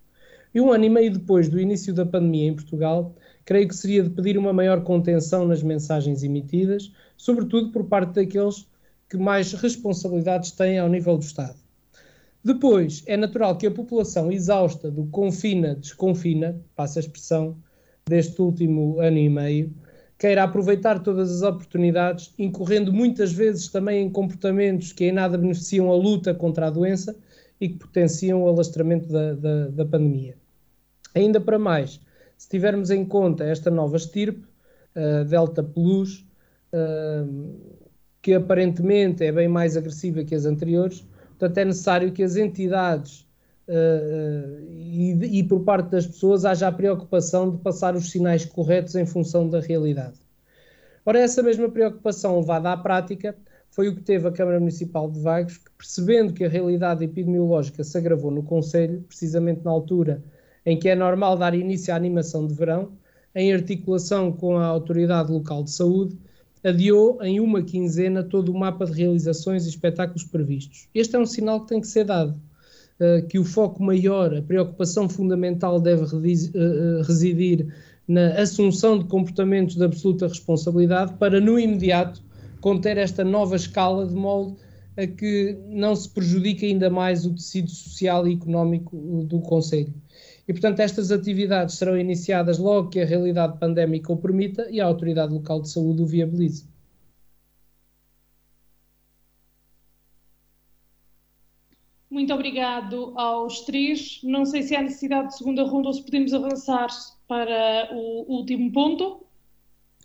E um ano e meio depois do início da pandemia em Portugal, creio que seria de pedir uma maior contenção nas mensagens emitidas, sobretudo por parte daqueles que mais responsabilidades têm ao nível do Estado. Depois, é natural que a população exausta do confina-desconfina, passa a expressão, deste último ano e meio, queira aproveitar todas as oportunidades, incorrendo muitas vezes também em comportamentos que em nada beneficiam a luta contra a doença e que potenciam o alastramento da, da, da pandemia. Ainda para mais, se tivermos em conta esta nova estirpe, uh, Delta Plus, uh, que aparentemente é bem mais agressiva que as anteriores, portanto é necessário que as entidades e, e, por parte das pessoas haja a preocupação de passar os sinais corretos em função da realidade. Ora, essa mesma preocupação levada à prática foi o que teve a Câmara Municipal de Vagos, que percebendo que a realidade epidemiológica se agravou no Conselho, precisamente na altura em que é normal dar início à animação de verão, em articulação com a Autoridade Local de Saúde, adiou em uma quinzena todo o mapa de realizações e espetáculos previstos. Este é um sinal que tem que ser dado, que o foco maior, a preocupação fundamental deve uh, residir na assunção de comportamentos de absoluta responsabilidade para, no imediato, conter esta nova escala de molde a que não se prejudique ainda mais o tecido social e económico do Conselho. E, portanto, estas atividades serão iniciadas logo que a realidade pandémica o permita e a Autoridade Local de Saúde o viabilize. Muito obrigado aos três. Não sei se há necessidade de segunda ronda ou se podemos avançar para o último ponto.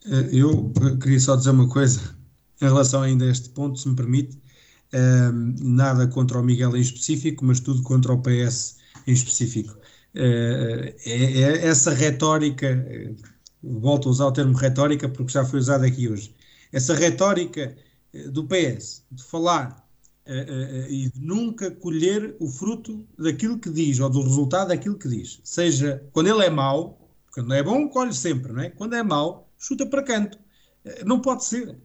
Eh, eu queria só dizer uma coisa em relação ainda a este ponto, se me permite. Um, nada contra o Miguel em específico, mas tudo contra o PS em específico. Uh, é, é, essa retórica, volto a usar o termo retórica porque já foi usado aqui hoje, essa retórica do PS de falar e de nunca colher o fruto daquilo que diz ou do resultado daquilo que diz, seja quando ele é mau, quando é bom, colhe sempre, não é? Quando é mau, chuta para canto. não pode ser.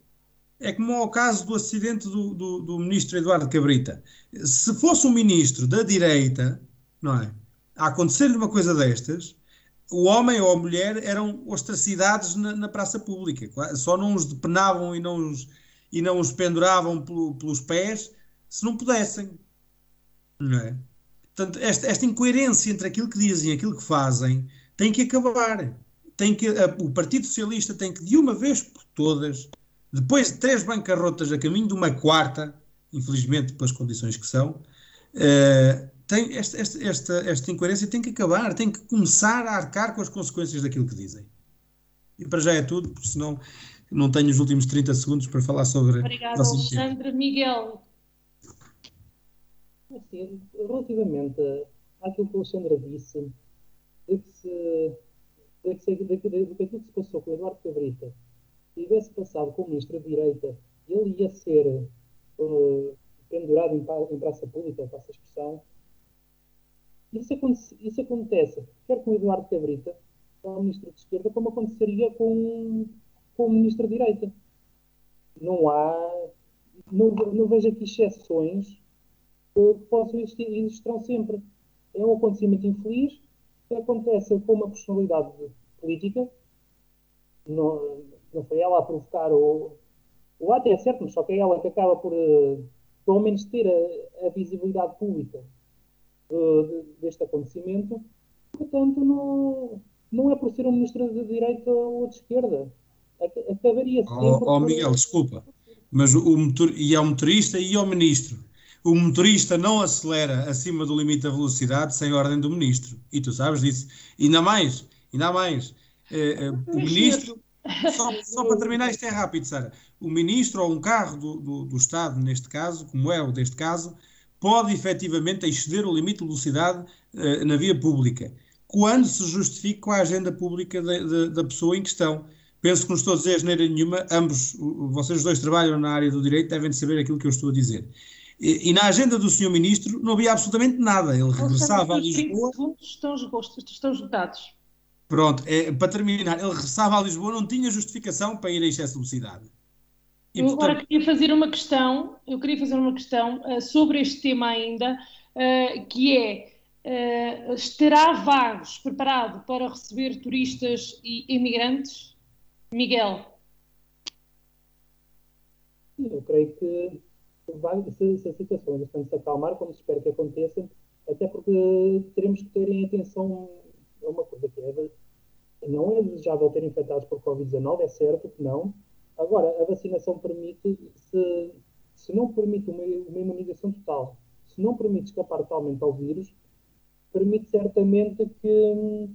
É como ao caso do acidente do, do, do ministro Eduardo Cabrita. Se fosse um ministro da direita, não é? A acontecer-lhe uma coisa destas, o homem ou a mulher eram ostracidades na, na, praça pública. Só não os depenavam e não os, e não os penduravam pelo, pelos pés se não pudessem. Não é? Portanto, esta, esta, incoerência entre aquilo que dizem e aquilo que fazem tem que acabar. Tem que, a, o Partido Socialista tem que, de uma vez por todas, depois de três bancarrotas a caminho de uma quarta, infelizmente pelas condições que são, uh, tem esta, esta, esta, esta incoerência tem que acabar, tem que começar a arcar com as consequências daquilo que dizem. E para já é tudo, porque senão não tenho os últimos 30 segundos para falar sobre. Obrigada, Alexandre. Miguel. Assim, relativamente àquilo que o Alexandre disse, de que se, de que, de, de, de aquilo que se passou com o Eduardo Cabrita tivesse passado com o ministro da Direita, ele ia ser uh, pendurado em, em, praça pública, passa a expressão. Isso, acontece, isso acontece quer com o Eduardo Cabrita, é o ministro de esquerda, como aconteceria com, com o ministro da Direita. Não há. Não, não vejo aqui exceções que possam existir e existirão sempre. É um acontecimento infeliz que acontece com uma personalidade política. Não, não foi ela a provocar o, o ato, é certo, mas só que é ela que acaba por, uh, pelo menos, ter a, a visibilidade pública uh, de, deste acontecimento. Portanto, não, não é por ser um ministro de direita ou de esquerda. Acabaria sempre. Oh, oh Miguel, desculpa, mas o motor, e ao motorista e ao ministro. O motorista não acelera acima do limite da velocidade sem ordem do ministro. E tu sabes disso. Ainda mais, ainda mais. Eh, eh, o ministro só, só, para terminar, isto é rápido, Sara. O ministro ou um carro do, do, do, Estado, neste caso, como é o deste caso, pode efetivamente exceder o limite de velocidade uh, na via pública, quando se justifique com a agenda pública de, de, da pessoa em questão. penso que não estou a dizer nenhuma, ambos, vocês dois trabalham na área do direito, devem saber aquilo que eu estou a dizer. E, e na agenda do senhor ministro não havia absolutamente nada, ele regressava a Lisboa... Estão, estão esgotados. Pronto, é, para terminar, ele regressava a Lisboa, não tinha justificação para ir a excesso de velocidade. E, eu portanto... agora queria fazer uma questão, eu queria fazer uma questão uh, sobre este tema ainda, uh, que é uh, estará Vagos preparado para receber turistas e imigrantes? Miguel. Eu creio que se, se a situação bastante se acalmar, como se espera que aconteça, até porque teremos que ter em atenção uma coisa que é não é desejável ter infectados por Covid-19, é certo que não. Agora, a vacinação permite, se, se não permite uma, uma imunização total, se não permite escapar totalmente ao vírus, permite certamente que,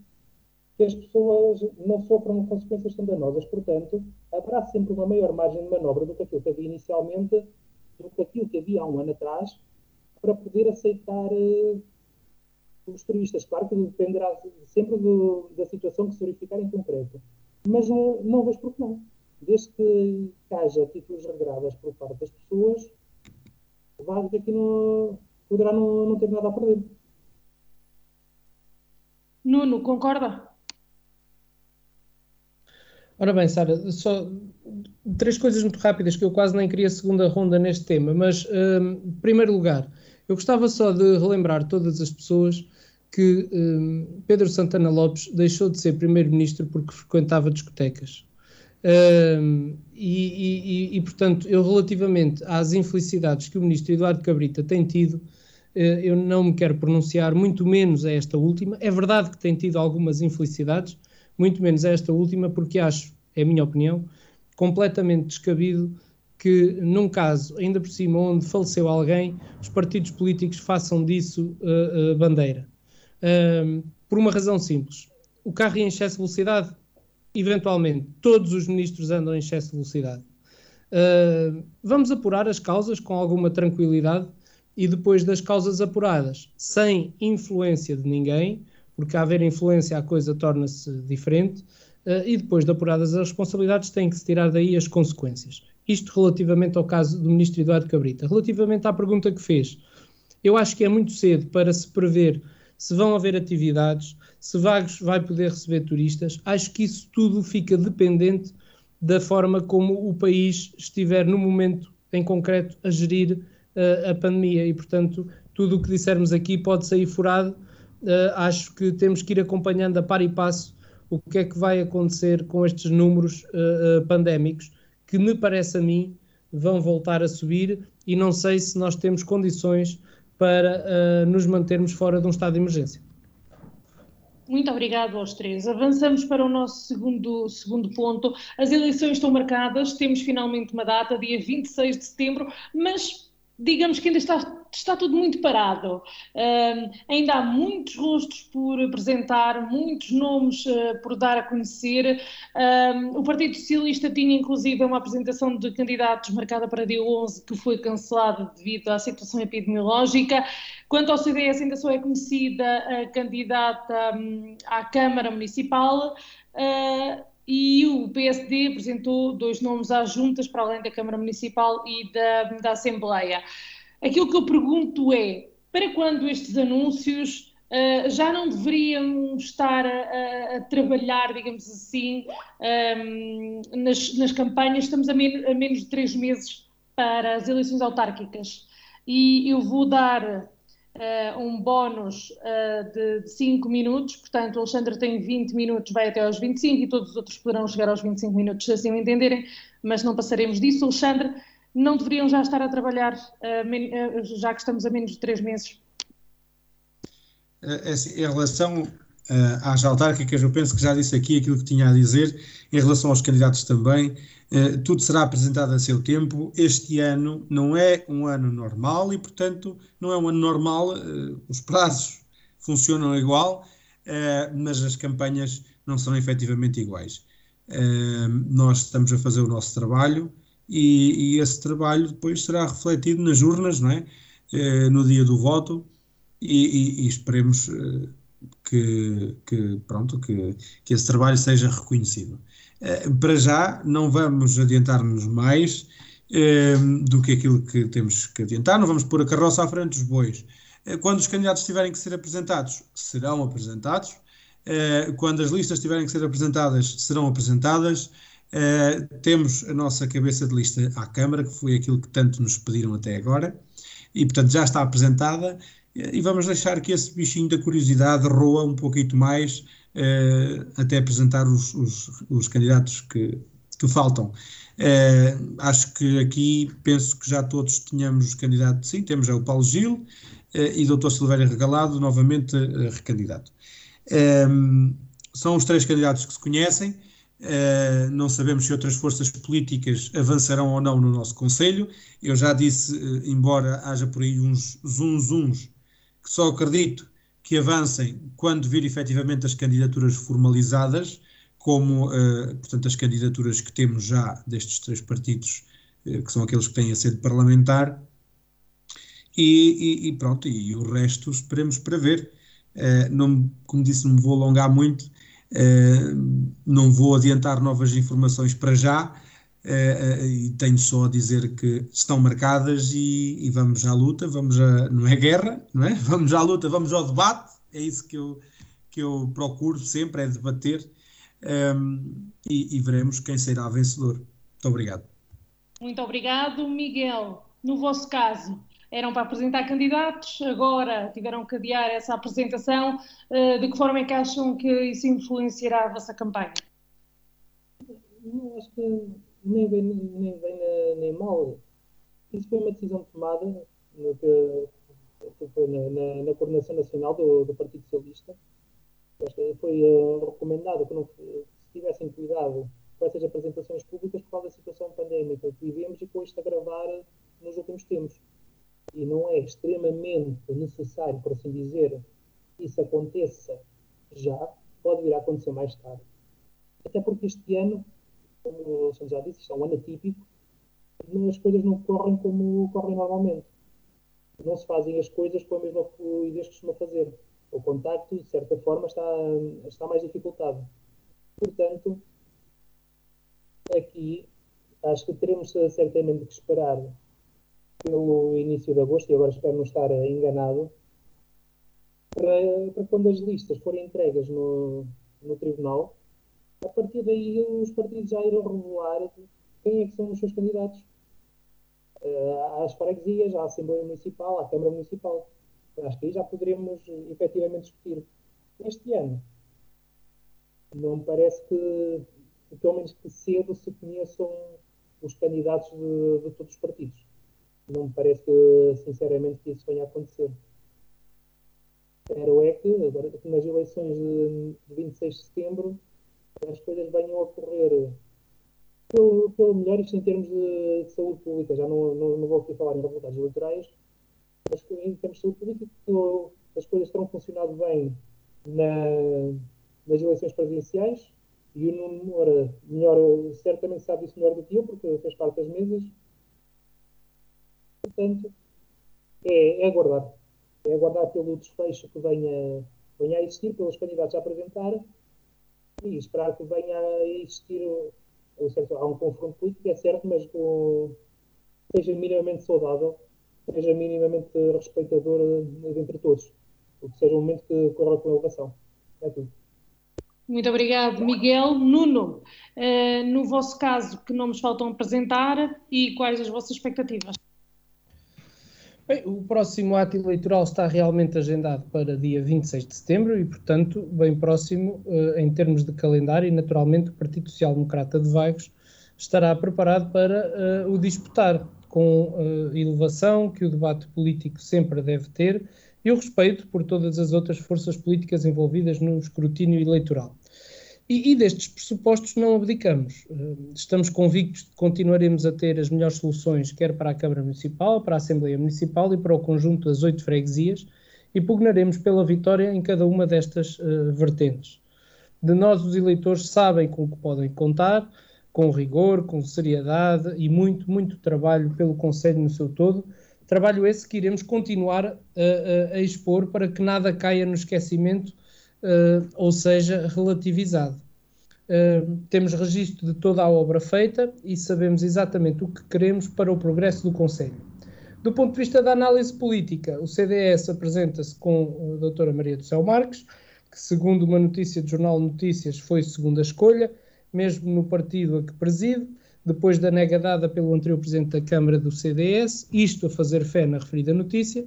que as pessoas não sofram consequências tão danosas. Portanto, haverá sempre uma maior margem de manobra do que aquilo que havia inicialmente, do que aquilo que havia há um ano atrás, para poder aceitar uh, os turistas. Claro que dependerá sempre do, da situação que se verificar em concreto. Mas uh, não vejo por que não. Desde que haja títulos regradas por parte das pessoas, o Vagos aqui não, poderá não, não ter nada a perder. Nuno, concorda? Ora bem, Sara, só três coisas muito rápidas que eu quase nem queria segunda ronda neste tema, mas um, em primeiro lugar, eu gostava só de relembrar todas as pessoas que um, Pedro Santana Lopes deixou de ser primeiro-ministro porque frequentava discotecas. Um, e, e, e, portanto, eu relativamente às infelicidades que o ministro Eduardo Cabrita tem tido, eh, eu não me quero pronunciar, muito menos a esta última. É verdade que tem tido algumas infelicidades, muito menos a esta última, porque acho, é a minha opinião, completamente descabido que, num caso, ainda por cima, onde faleceu alguém, os partidos políticos façam disso uh, uh, bandeira. Uh, por uma razão simples. O carro em excesso de velocidade, eventualmente, todos os ministros andam em excesso de velocidade. vamos apurar as causas com alguma tranquilidade e depois das causas apuradas, sem influência de ninguém, porque haver influência a coisa torna-se diferente, e depois de apuradas as responsabilidades tem que se tirar daí as consequências. Isto relativamente ao caso do ministro Eduardo Cabrita. Relativamente à pergunta que fez, eu acho que é muito cedo para se prever se vão haver atividades, se Vagos vai poder receber turistas. Acho que isso tudo fica dependente da forma como o país estiver no momento em concreto a gerir uh, a pandemia e, portanto, tudo o que dissermos aqui pode sair furado. Uh, acho que temos que ir acompanhando a par e passo o que é que vai acontecer com estes números uh, pandémicos, que me parece a mim vão voltar a subir e não sei se nós temos condições para nos mantermos fora de um estado de emergência. Muito obrigado aos três. Avançamos para o nosso segundo, segundo ponto. As eleições estão marcadas, temos finalmente uma data, dia 26 de setembro, mas digamos que ainda está, está tudo muito parado. Ainda há muitos rostos por apresentar, muitos nomes uh, por dar a conhecer. O Partido Socialista tinha inclusive uma apresentação de candidatos marcada para dia 11, que foi cancelada devido à situação epidemiológica. Quanto ao CDS, ainda só é conhecida a candidata um, à Câmara Municipal. Uh, e o PSD apresentou dois nomes às juntas, para além da Câmara Municipal e da, da Assembleia. Aquilo que eu pergunto é: para quando estes anúncios Uh, já não deveriam estar a, a, trabalhar, digamos assim, um, nas, nas, campanhas. Estamos a, men a, menos de três meses para as eleições autárquicas. E eu vou dar uh, um bónus uh, de 5 minutos, portanto o Alexandre tem 20 minutos, vai até aos 25 e todos os outros poderão chegar aos 25 minutos, se assim o entenderem, mas não passaremos disso. Alexandre, não deveriam já estar a trabalhar, uh, já que estamos a menos de 3 meses? É, assim, em relação às autárquicas, eu penso que já disse aqui aquilo que tinha a dizer, em relação aos candidatos também, tudo será apresentado a seu tempo. Este ano não é um ano normal e, portanto, não é um ano normal, os prazos funcionam igual, mas as campanhas não são efetivamente iguais. nós estamos a fazer o nosso trabalho e, e, esse trabalho depois será refletido nas urnas, não é? no dia do voto, e, e, e esperemos que, que, pronto, que, que esse trabalho seja reconhecido. para já, não vamos adiantar-nos mais do que aquilo que temos que adiantar, não vamos pôr a carroça à frente dos bois. quando os candidatos tiverem que ser apresentados, serão apresentados. quando as listas tiverem que ser apresentadas, serão apresentadas. Uh, temos a nossa cabeça de lista à Câmara, que foi aquilo que tanto nos pediram até agora, e portanto já está apresentada, e vamos deixar que esse bichinho da curiosidade roa um pouquinho mais uh, até apresentar os, os, os candidatos que, que faltam. Uh, acho que aqui penso que já todos tínhamos os candidatos, sim, temos já o Paulo Gil e o Dr. Silvério Regalado, novamente recandidato. são os três candidatos que se conhecem. Uh, não sabemos se outras forças políticas avançarão ou não no nosso Conselho. Eu já disse, uh, embora haja por aí uns zunzuns, que só acredito que avancem quando vir efetivamente as candidaturas formalizadas, como, uh, portanto, as candidaturas que temos já destes três partidos, que são aqueles que têm a sede parlamentar. E, e, e pronto, e o resto esperemos para ver. não, como disse, não me vou alongar muito não vou adiantar novas informações para já uh, e tenho só a dizer que estão marcadas e, e, vamos à luta, vamos a, não é guerra, não é? Vamos à luta, vamos ao debate, é isso que eu, que eu procuro sempre, é debater um, e, e veremos quem será vencedor. Muito obrigado. Muito obrigado, Miguel. No vosso caso, eram para apresentar candidatos, agora tiveram que adiar essa apresentação. Eh, de que forma é que acham que isso influenciará a vossa campanha? Não, acho que nem vem nem, nem mal. Isso foi uma decisão tomada no que, foi na, na, na, coordenação nacional do, do Partido Socialista. Acho que foi uh, recomendado que, não, se tivessem cuidado com essas apresentações públicas por causa da situação pandémica que vivemos e com isto a gravar nos últimos tempos e não é extremamente necessário, por assim dizer, que isso aconteça já, pode vir a acontecer mais tarde. Até porque este ano, como o Alexandre já disse, isto é um ano atípico, as coisas não correm como correm normalmente. Não se fazem as coisas com a mesma fluidez que costuma fazer. O contacto, de certa forma, está, está mais dificultado. Portanto, aqui acho que teremos certamente que esperar pelo início de agosto, e agora espero não estar enganado, para, para quando as listas forem entregas no, no tribunal, a partir daí os partidos já irão revelar quem é que são os seus candidatos às freguesias, à Assembleia Municipal, à Câmara Municipal. Acho que aí já poderemos efetivamente discutir. Este ano, não me parece que, pelo menos que cedo, se conheçam os candidatos de, de todos os partidos não me parece que, sinceramente, que isso venha a acontecer. Espero é que, agora, nas eleições de, de 26 de setembro, as coisas venham a ocorrer pelo, pelo melhor, isto em termos de, de saúde pública. Já não, não, não, vou aqui falar em resultados eleitorais, mas em termos de saúde pública, as coisas terão funcionado bem na, nas eleições presidenciais e o Nuno Moura, melhor, certamente sabe isso melhor do que eu, porque fez parte das mesas Portanto, é, é aguardar. É aguardar pelo desfecho que venha, venha a existir, pelos candidatos a apresentar e esperar que venha a existir. Seja, há um confronto político, é certo, mas que seja minimamente saudável, seja minimamente respeitador entre todos. Que seja um momento que corra com elevação. É tudo. Muito obrigado, Miguel. Nuno, uh, no vosso caso, que nomes faltam apresentar e quais as vossas expectativas? Bem, o próximo ato eleitoral está realmente agendado para dia 26 de setembro e, portanto, bem próximo uh, em termos de calendário, e naturalmente o Partido Social Democrata de Vagos estará preparado para uh, o disputar com uh, elevação que o debate político sempre deve ter e o respeito por todas as outras forças políticas envolvidas no escrutínio eleitoral. E, e, destes pressupostos não abdicamos. Eh, estamos convictos de que continuaremos a ter as melhores soluções, quer para a Câmara Municipal, para a Assembleia Municipal e para o conjunto das oito freguesias, e pugnaremos pela vitória em cada uma destas uh, vertentes. De nós, os eleitores sabem com o que podem contar, com rigor, com seriedade e muito, muito trabalho pelo Conselho no seu todo. Trabalho esse que iremos continuar a, a, a expor para que nada caia no esquecimento uh, ou seja, relativizado. Uh, temos registro de toda a obra feita e sabemos exatamente o que queremos para o progresso do Conselho. Do ponto de vista da análise política, o CDS apresenta-se com a doutora Maria do Céu Marques, que segundo uma notícia do Jornal Notícias foi segunda escolha, mesmo no partido a que preside, depois da nega dada pelo anterior Presidente da Câmara do CDS, isto a fazer fé na referida notícia.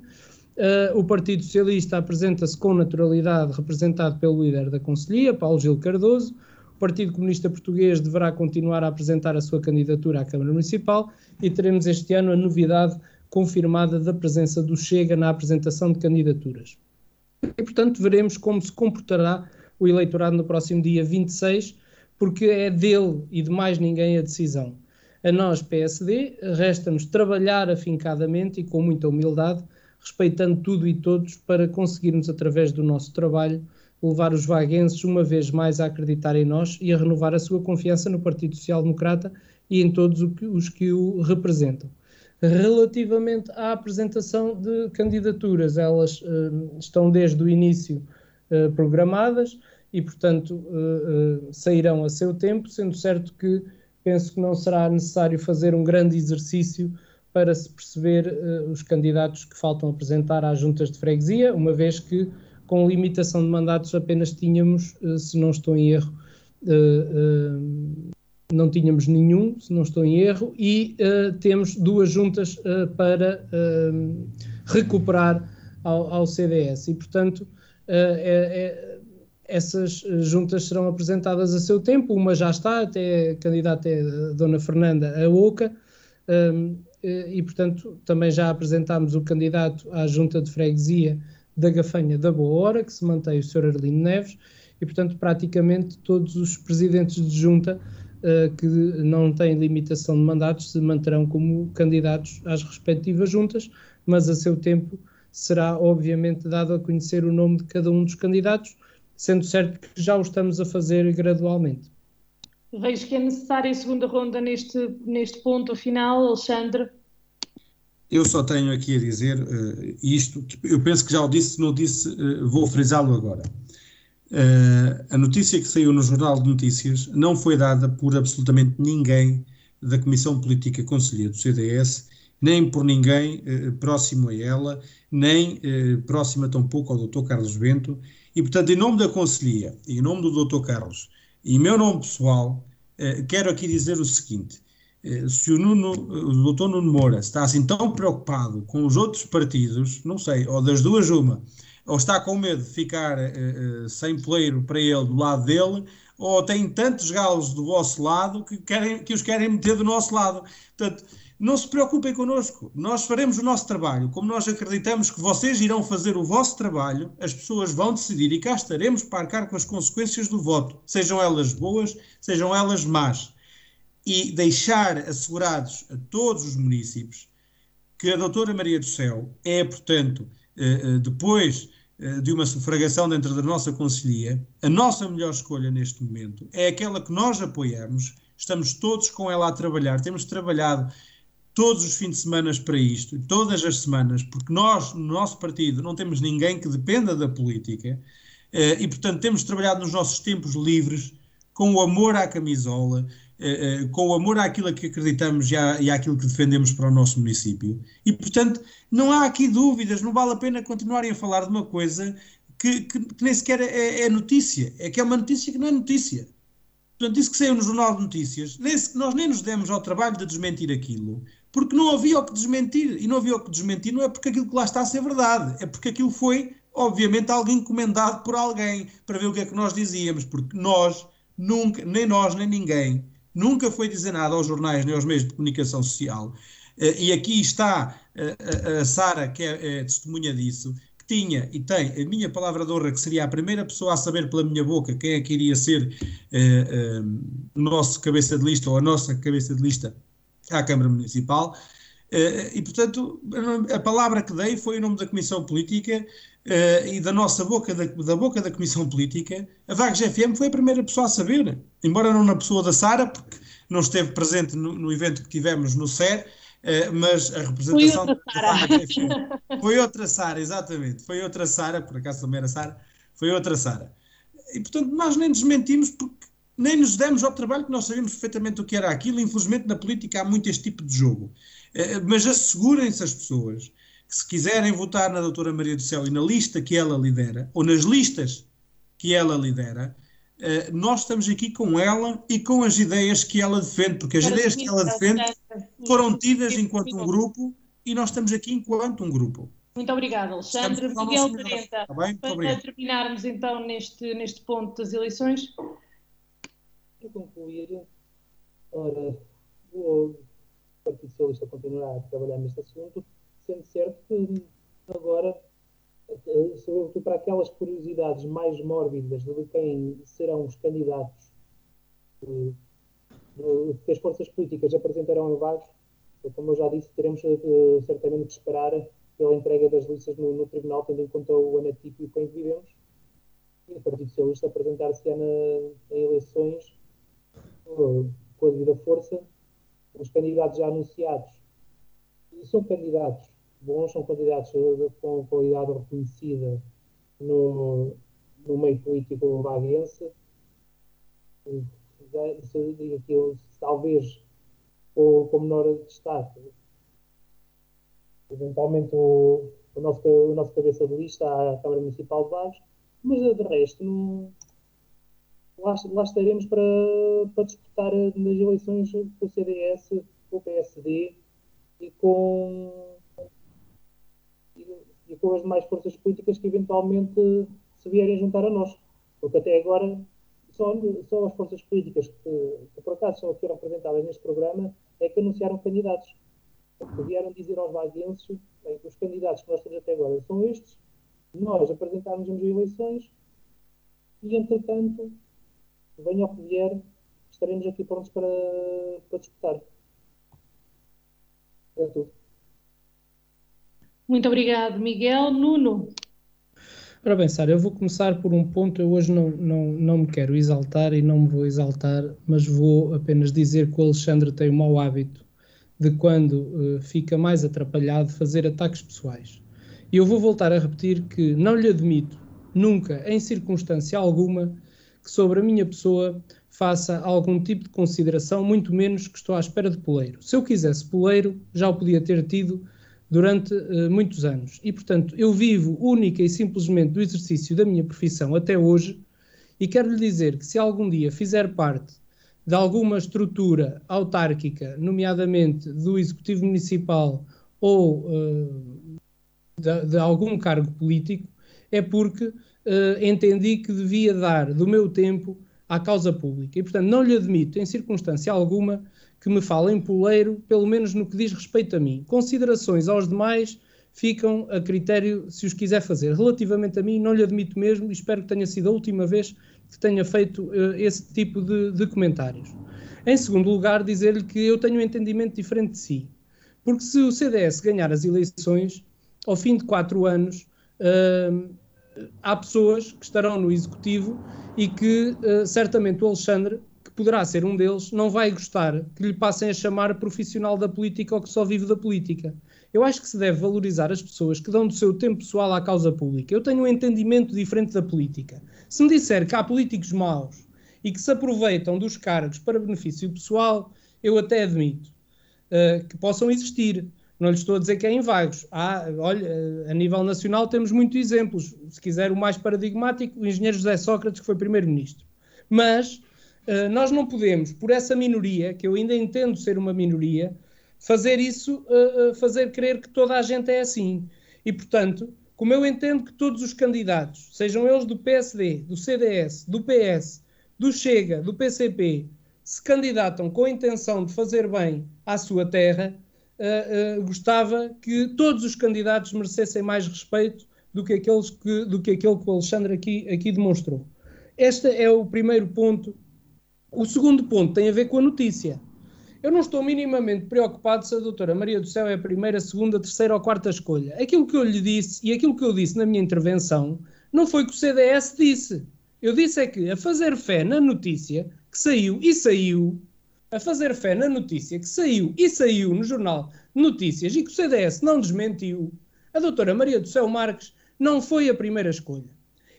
Uh, o Partido Socialista apresenta-se com naturalidade representado pelo líder da Conselhia, Paulo Gil Cardoso, o Partido Comunista Português deverá continuar a apresentar a sua candidatura à Câmara Municipal e teremos este ano a novidade confirmada da presença do Chega na apresentação de candidaturas. E, portanto, veremos como se comportará o eleitorado no próximo dia 26, porque é dele e de mais ninguém a decisão. A nós, PSD, resta-nos trabalhar afincadamente e com muita humildade, respeitando tudo e todos, para conseguirmos, através do nosso trabalho, levar os vaguenses uma vez mais a acreditar em nós e a renovar a sua confiança no Partido Social Democrata e em todos os que o representam. Relativamente à apresentação de candidaturas, elas uh, estão desde o início uh, programadas e, portanto, uh, sairão a seu tempo, sendo certo que penso que não será necessário fazer um grande exercício para se perceber os candidatos que faltam apresentar às juntas de freguesia, uma vez que com limitação de mandatos apenas tínhamos, eh, se não estou em erro, eh, não tínhamos nenhum, se não estou em erro, e temos duas juntas para recuperar ao, ao, CDS. E, portanto, é, é, essas juntas serão apresentadas a seu tempo. Uma já está, até a candidata é a Dona Fernanda a Oca, e, portanto, também já apresentámos o candidato à junta de freguesia da Gafanha da Boa Hora, que se mantém o Sr. Arlindo Neves, e, portanto, praticamente todos os presidentes de junta uh, que não têm limitação de mandatos se manterão como candidatos às respectivas juntas, mas a seu tempo será, obviamente, dado a conhecer o nome de cada um dos candidatos, sendo certo que já o estamos a fazer gradualmente. Vejo que é necessária a segunda ronda neste, neste ponto final, Alexandre. Eu só tenho aqui a dizer uh, isto, que eu penso que já o disse, se não disse, uh, vou frisá-lo agora. Uh, a notícia que saiu no Jornal de Notícias não foi dada por absolutamente ninguém da Comissão Política Conselheira do CDS, nem por ninguém próximo a ela, nem próxima tampouco ao Dr. Carlos Bento, e portanto, em nome da Conselhia, em nome do Dr. Carlos, em meu nome pessoal, quero aqui dizer o seguinte: eh, se o, Nuno, o doutor Nuno Moura está assim tão preocupado com os outros partidos, não sei, ou das duas uma, ou está com medo de ficar sem poleiro para ele do lado dele, ou tem tantos galos do vosso lado que, querem, que os querem meter do nosso lado. Portanto, não se preocupem connosco, nós faremos o nosso trabalho. Como nós acreditamos que vocês irão fazer o vosso trabalho, as pessoas vão decidir e cá estaremos para arcar com as consequências do voto, sejam elas boas, sejam elas más. E deixar assegurados a todos os municípios que a doutora Maria do Céu é, portanto, eh, eh, depois eh, de uma sufragação dentro da nossa conselhia, a nossa melhor escolha neste momento é aquela que nós apoiamos, estamos todos com ela a trabalhar, temos trabalhado todos os fins de semana para isto, todas as semanas, porque nós, no nosso partido, não temos ninguém que dependa da política e, portanto, temos trabalhado nos nossos tempos livres, com o amor à camisola, eh, eh, com o amor àquilo que acreditamos e, à, e àquilo que defendemos para o nosso município. E, portanto, não há aqui dúvidas, não vale a pena continuarem a falar de uma coisa que, que, que nem sequer é, é, notícia, é que é uma notícia que não é notícia. Portanto, isso que saiu no Jornal de Notícias, nem, nós nem nos demos ao trabalho de desmentir aquilo, porque não havia o que desmentir. E não havia o que desmentir não é porque aquilo que lá está a ser verdade, é porque aquilo foi, obviamente, alguém encomendado por alguém para ver o que é que nós dizíamos, porque nós, nunca, nem nós, nem ninguém, nunca foi dizer nada aos jornais nem aos meios de comunicação social. Uh, e aqui está uh, a, Sara, que é, é, testemunha disso, que tinha e tem a minha palavra de honra, que seria a primeira pessoa a saber pela minha boca quem é que iria ser o nosso cabeça de lista ou a nossa cabeça de lista à Câmara Municipal. e, portanto, a palavra que dei foi em nome da Comissão Política uh, e da nossa boca, da, da, boca da Comissão Política, a Vagos FM foi a primeira pessoa a saber, embora não na pessoa da Sara, porque não esteve presente no, no evento que tivemos no SER, uh, mas a representação foi outra Sara. Foi outra Sara, exatamente, foi outra Sara, por acaso também era Sara, foi outra Sara. E portanto nós nem desmentimos porque nem nos demos ao trabalho que nós sabemos perfeitamente o que era aquilo. Infelizmente, na política há muito este tipo de jogo. Eh, mas assegurem-se as pessoas que, se quiserem votar na doutora Maria do Céu e na lista que ela lidera, ou nas listas que ela lidera, eh, nós estamos aqui com ela e com as ideias que ela defende, porque as ideias que ela defende foram tidas enquanto um grupo e nós estamos aqui enquanto um grupo. Muito obrigada, Alexandre. Miguel Parenta, para terminarmos então neste, neste ponto das eleições. Concluir, ora, o Partido Socialista continuará a trabalhar neste assunto, sendo certo que agora sobretudo para aquelas curiosidades mais mórbidas de quem serão os candidatos eh, que as forças políticas apresentarão em Vagos, como eu já disse, teremos certamente que esperar pela entrega das listas no, no, Tribunal, tendo em conta o anatípio com que vivemos. E o Partido Socialista apresentar-se em eleições com a devida força. Os candidatos já anunciados são candidatos bons, são candidatos com qualidade reconhecida no, no meio político vaguense. Digo aqui, talvez com, com menor destaque, eventualmente o, o, nosso, o nosso cabeça de lista à Câmara Municipal de Vagos, mas de resto não, lá, lá estaremos para, para disputar nas eleições com o CDS, com o PSD e com e com as demais forças políticas que eventualmente se vierem juntar a nós. Porque até agora só, só as forças políticas que, que por acaso são aqui representadas neste programa é que anunciaram candidatos. Vieram dizer aos vaguenses bem, os candidatos que nós temos até agora são estes, nós apresentarmos as eleições e, entretanto, venha o que vier, estaremos aqui prontos para, para disputar. É tudo. Muito obrigado, Miguel. Nuno. Ora bem, Sara, eu vou começar por um ponto. Eu hoje não, não, não me quero exaltar e não me vou exaltar, mas vou apenas dizer que o Alexandre tem o mau hábito de, quando uh, fica mais atrapalhado, fazer ataques pessoais. E eu vou voltar a repetir que não lhe admito, nunca, em circunstância alguma, que sobre a minha pessoa faça algum tipo de consideração, muito menos que estou à espera de poleiro. Se eu quisesse poleiro, já o podia ter tido durante uh, muitos anos. E, portanto, eu vivo única e simplesmente do exercício da minha profissão até hoje e quero lhe dizer que se algum dia fizer parte de alguma estrutura autárquica, nomeadamente do Executivo Municipal ou uh, de, de, algum cargo político, é porque uh, entendi que devia dar do meu tempo à causa pública. E, portanto, não lhe admito, em circunstância alguma, que me fala em poleiro, pelo menos no que diz respeito a mim. Considerações aos demais ficam a critério se os quiser fazer. Relativamente a mim, não lhe admito mesmo e espero que tenha sido a última vez que tenha feito uh, esse tipo de, de, comentários. Em segundo lugar, dizer-lhe que eu tenho um entendimento diferente de si. Porque se o CDS ganhar as eleições, ao fim de quatro anos, uh, há pessoas que estarão no Executivo e que uh, certamente o Alexandre poderá ser um deles, não vai gostar que lhe passem a chamar profissional da política ou que só vive da política. Eu acho que se deve valorizar as pessoas que dão do seu tempo pessoal à causa pública. Eu tenho um entendimento diferente da política. Se me disser que há políticos maus e que se aproveitam dos cargos para benefício pessoal, eu até admito uh, que possam existir. Não lhe estou a dizer que é em vagos. Há, olha, a nível nacional temos muitos exemplos. Se quiser o mais paradigmático, o engenheiro José Sócrates, que foi primeiro-ministro. Mas eh, nós não podemos, por essa minoria, que eu ainda entendo ser uma minoria, fazer isso, uh, fazer crer que toda a gente é assim. E, portanto, como eu entendo que todos os candidatos, sejam eles do PSD, do CDS, do PS, do Chega, do PCP, se candidatam com a intenção de fazer bem à sua terra, uh, uh, gostava que todos os candidatos merecessem mais respeito do que, aqueles que, do que aquele que o Alexandre aqui, aqui demonstrou. Este é o primeiro ponto o segundo ponto tem a ver com a notícia. Eu não estou minimamente preocupado se a doutora Maria do Céu é a primeira, segunda, terceira ou quarta escolha. Aquilo que eu lhe disse e aquilo que eu disse na minha intervenção não foi que o CDS disse. Eu disse é que a fazer fé na notícia que saiu e saiu, a fazer fé na notícia que saiu e saiu no jornal Notícias e que o CDS não desmentiu, a doutora Maria do Céu Marques não foi a primeira escolha.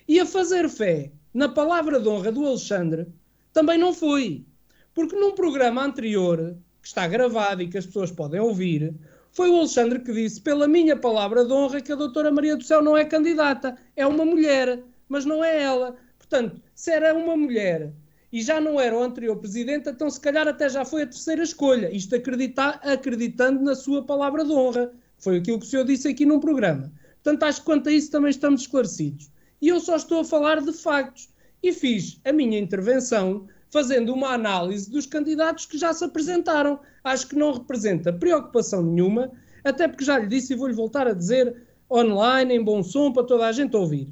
E a fazer fé na palavra de honra do Alexandre, também não foi. Porque num programa anterior, que está gravado e que as pessoas podem ouvir, foi o Alexandre que disse, pela minha palavra de honra, que a doutora Maria do Céu não é candidata, é uma mulher, mas não é ela. Portanto, se era uma mulher e já não era o anterior presidente, então se calhar até já foi a terceira escolha. Isto acreditar, acreditando na sua palavra de honra. Foi aquilo que o senhor disse aqui num programa. Portanto, acho que quanto a isso também estamos esclarecidos. E eu só estou a falar de factos. E fiz a minha intervenção fazendo uma análise dos candidatos que já se apresentaram. Acho que não representa preocupação nenhuma, até porque já lhe disse e vou-lhe voltar a dizer online, em bom som, para toda a gente ouvir.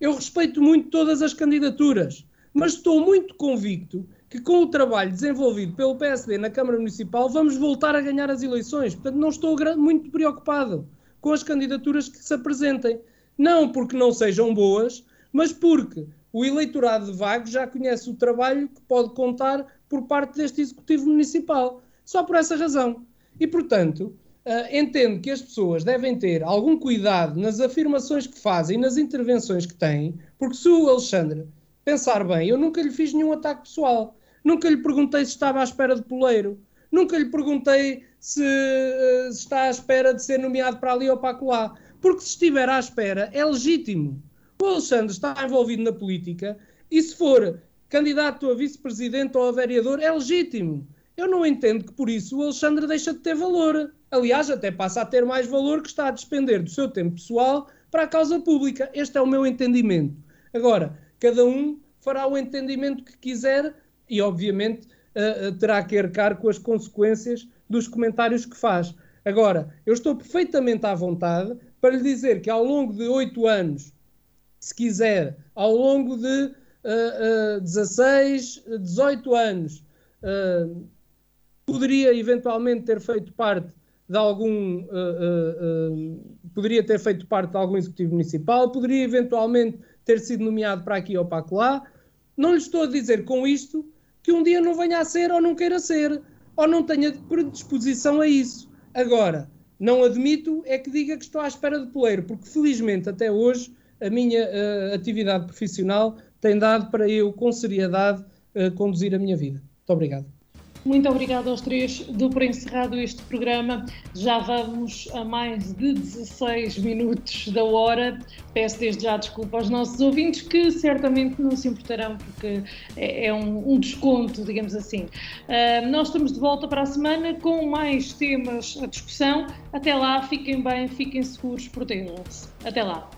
Eu respeito muito todas as candidaturas mas estou muito convicto que com o trabalho desenvolvido pelo PSD na Câmara Municipal vamos voltar a ganhar as eleições. Portanto, não estou muito preocupado com as candidaturas que se apresentem. Não porque não sejam boas, mas porque o eleitorado de Vagos já conhece o trabalho que pode contar por parte deste Executivo Municipal. Só por essa razão. E, portanto, uh, entendo que as pessoas devem ter algum cuidado nas afirmações que fazem e nas intervenções que têm, porque se o Alexandre pensar bem, eu nunca lhe fiz nenhum ataque pessoal. Nunca lhe perguntei se estava à espera de poleiro. Nunca lhe perguntei se, uh, está à espera de ser nomeado para ali ou para lá. Porque se estiver à espera, é legítimo. O Alexandre está envolvido na política e se for candidato a vice-presidente ou a vereador, é legítimo. Eu não entendo que por isso o Alexandre deixa de ter valor. Aliás, até passa a ter mais valor que está a despender do seu tempo pessoal para a causa pública. Este é o meu entendimento. Agora, cada um fará o entendimento que quiser e, obviamente, uh, terá que arcar com as consequências dos comentários que faz. Agora, eu estou perfeitamente à vontade para lhe dizer que ao longo de oito anos, se quiser, ao longo de uh, uh, 16, 18 anos, uh, poderia eventualmente ter feito parte de algum. poderia ter feito parte de algum executivo municipal, poderia eventualmente ter sido nomeado para aqui ou para lá. Não lhe estou a dizer com isto que um dia não venha a ser ou não queira ser, ou não tenha predisposição a isso. Agora, não admito é que diga que estou à espera de poleiro, porque felizmente até hoje a minha uh, atividade profissional tem dado para eu, com seriedade, uh, conduzir a minha vida. Muito obrigado. Muito obrigada aos três. Dou por encerrado este programa. Já vamos a mais de 16 minutos da hora. Peço desde já desculpa aos nossos ouvintes que certamente não se importarão porque é, é um, um, desconto, digamos assim. Uh, nós estamos de volta para a semana com mais temas à discussão. Até lá, fiquem bem, fiquem seguros, protejam-se. Até lá.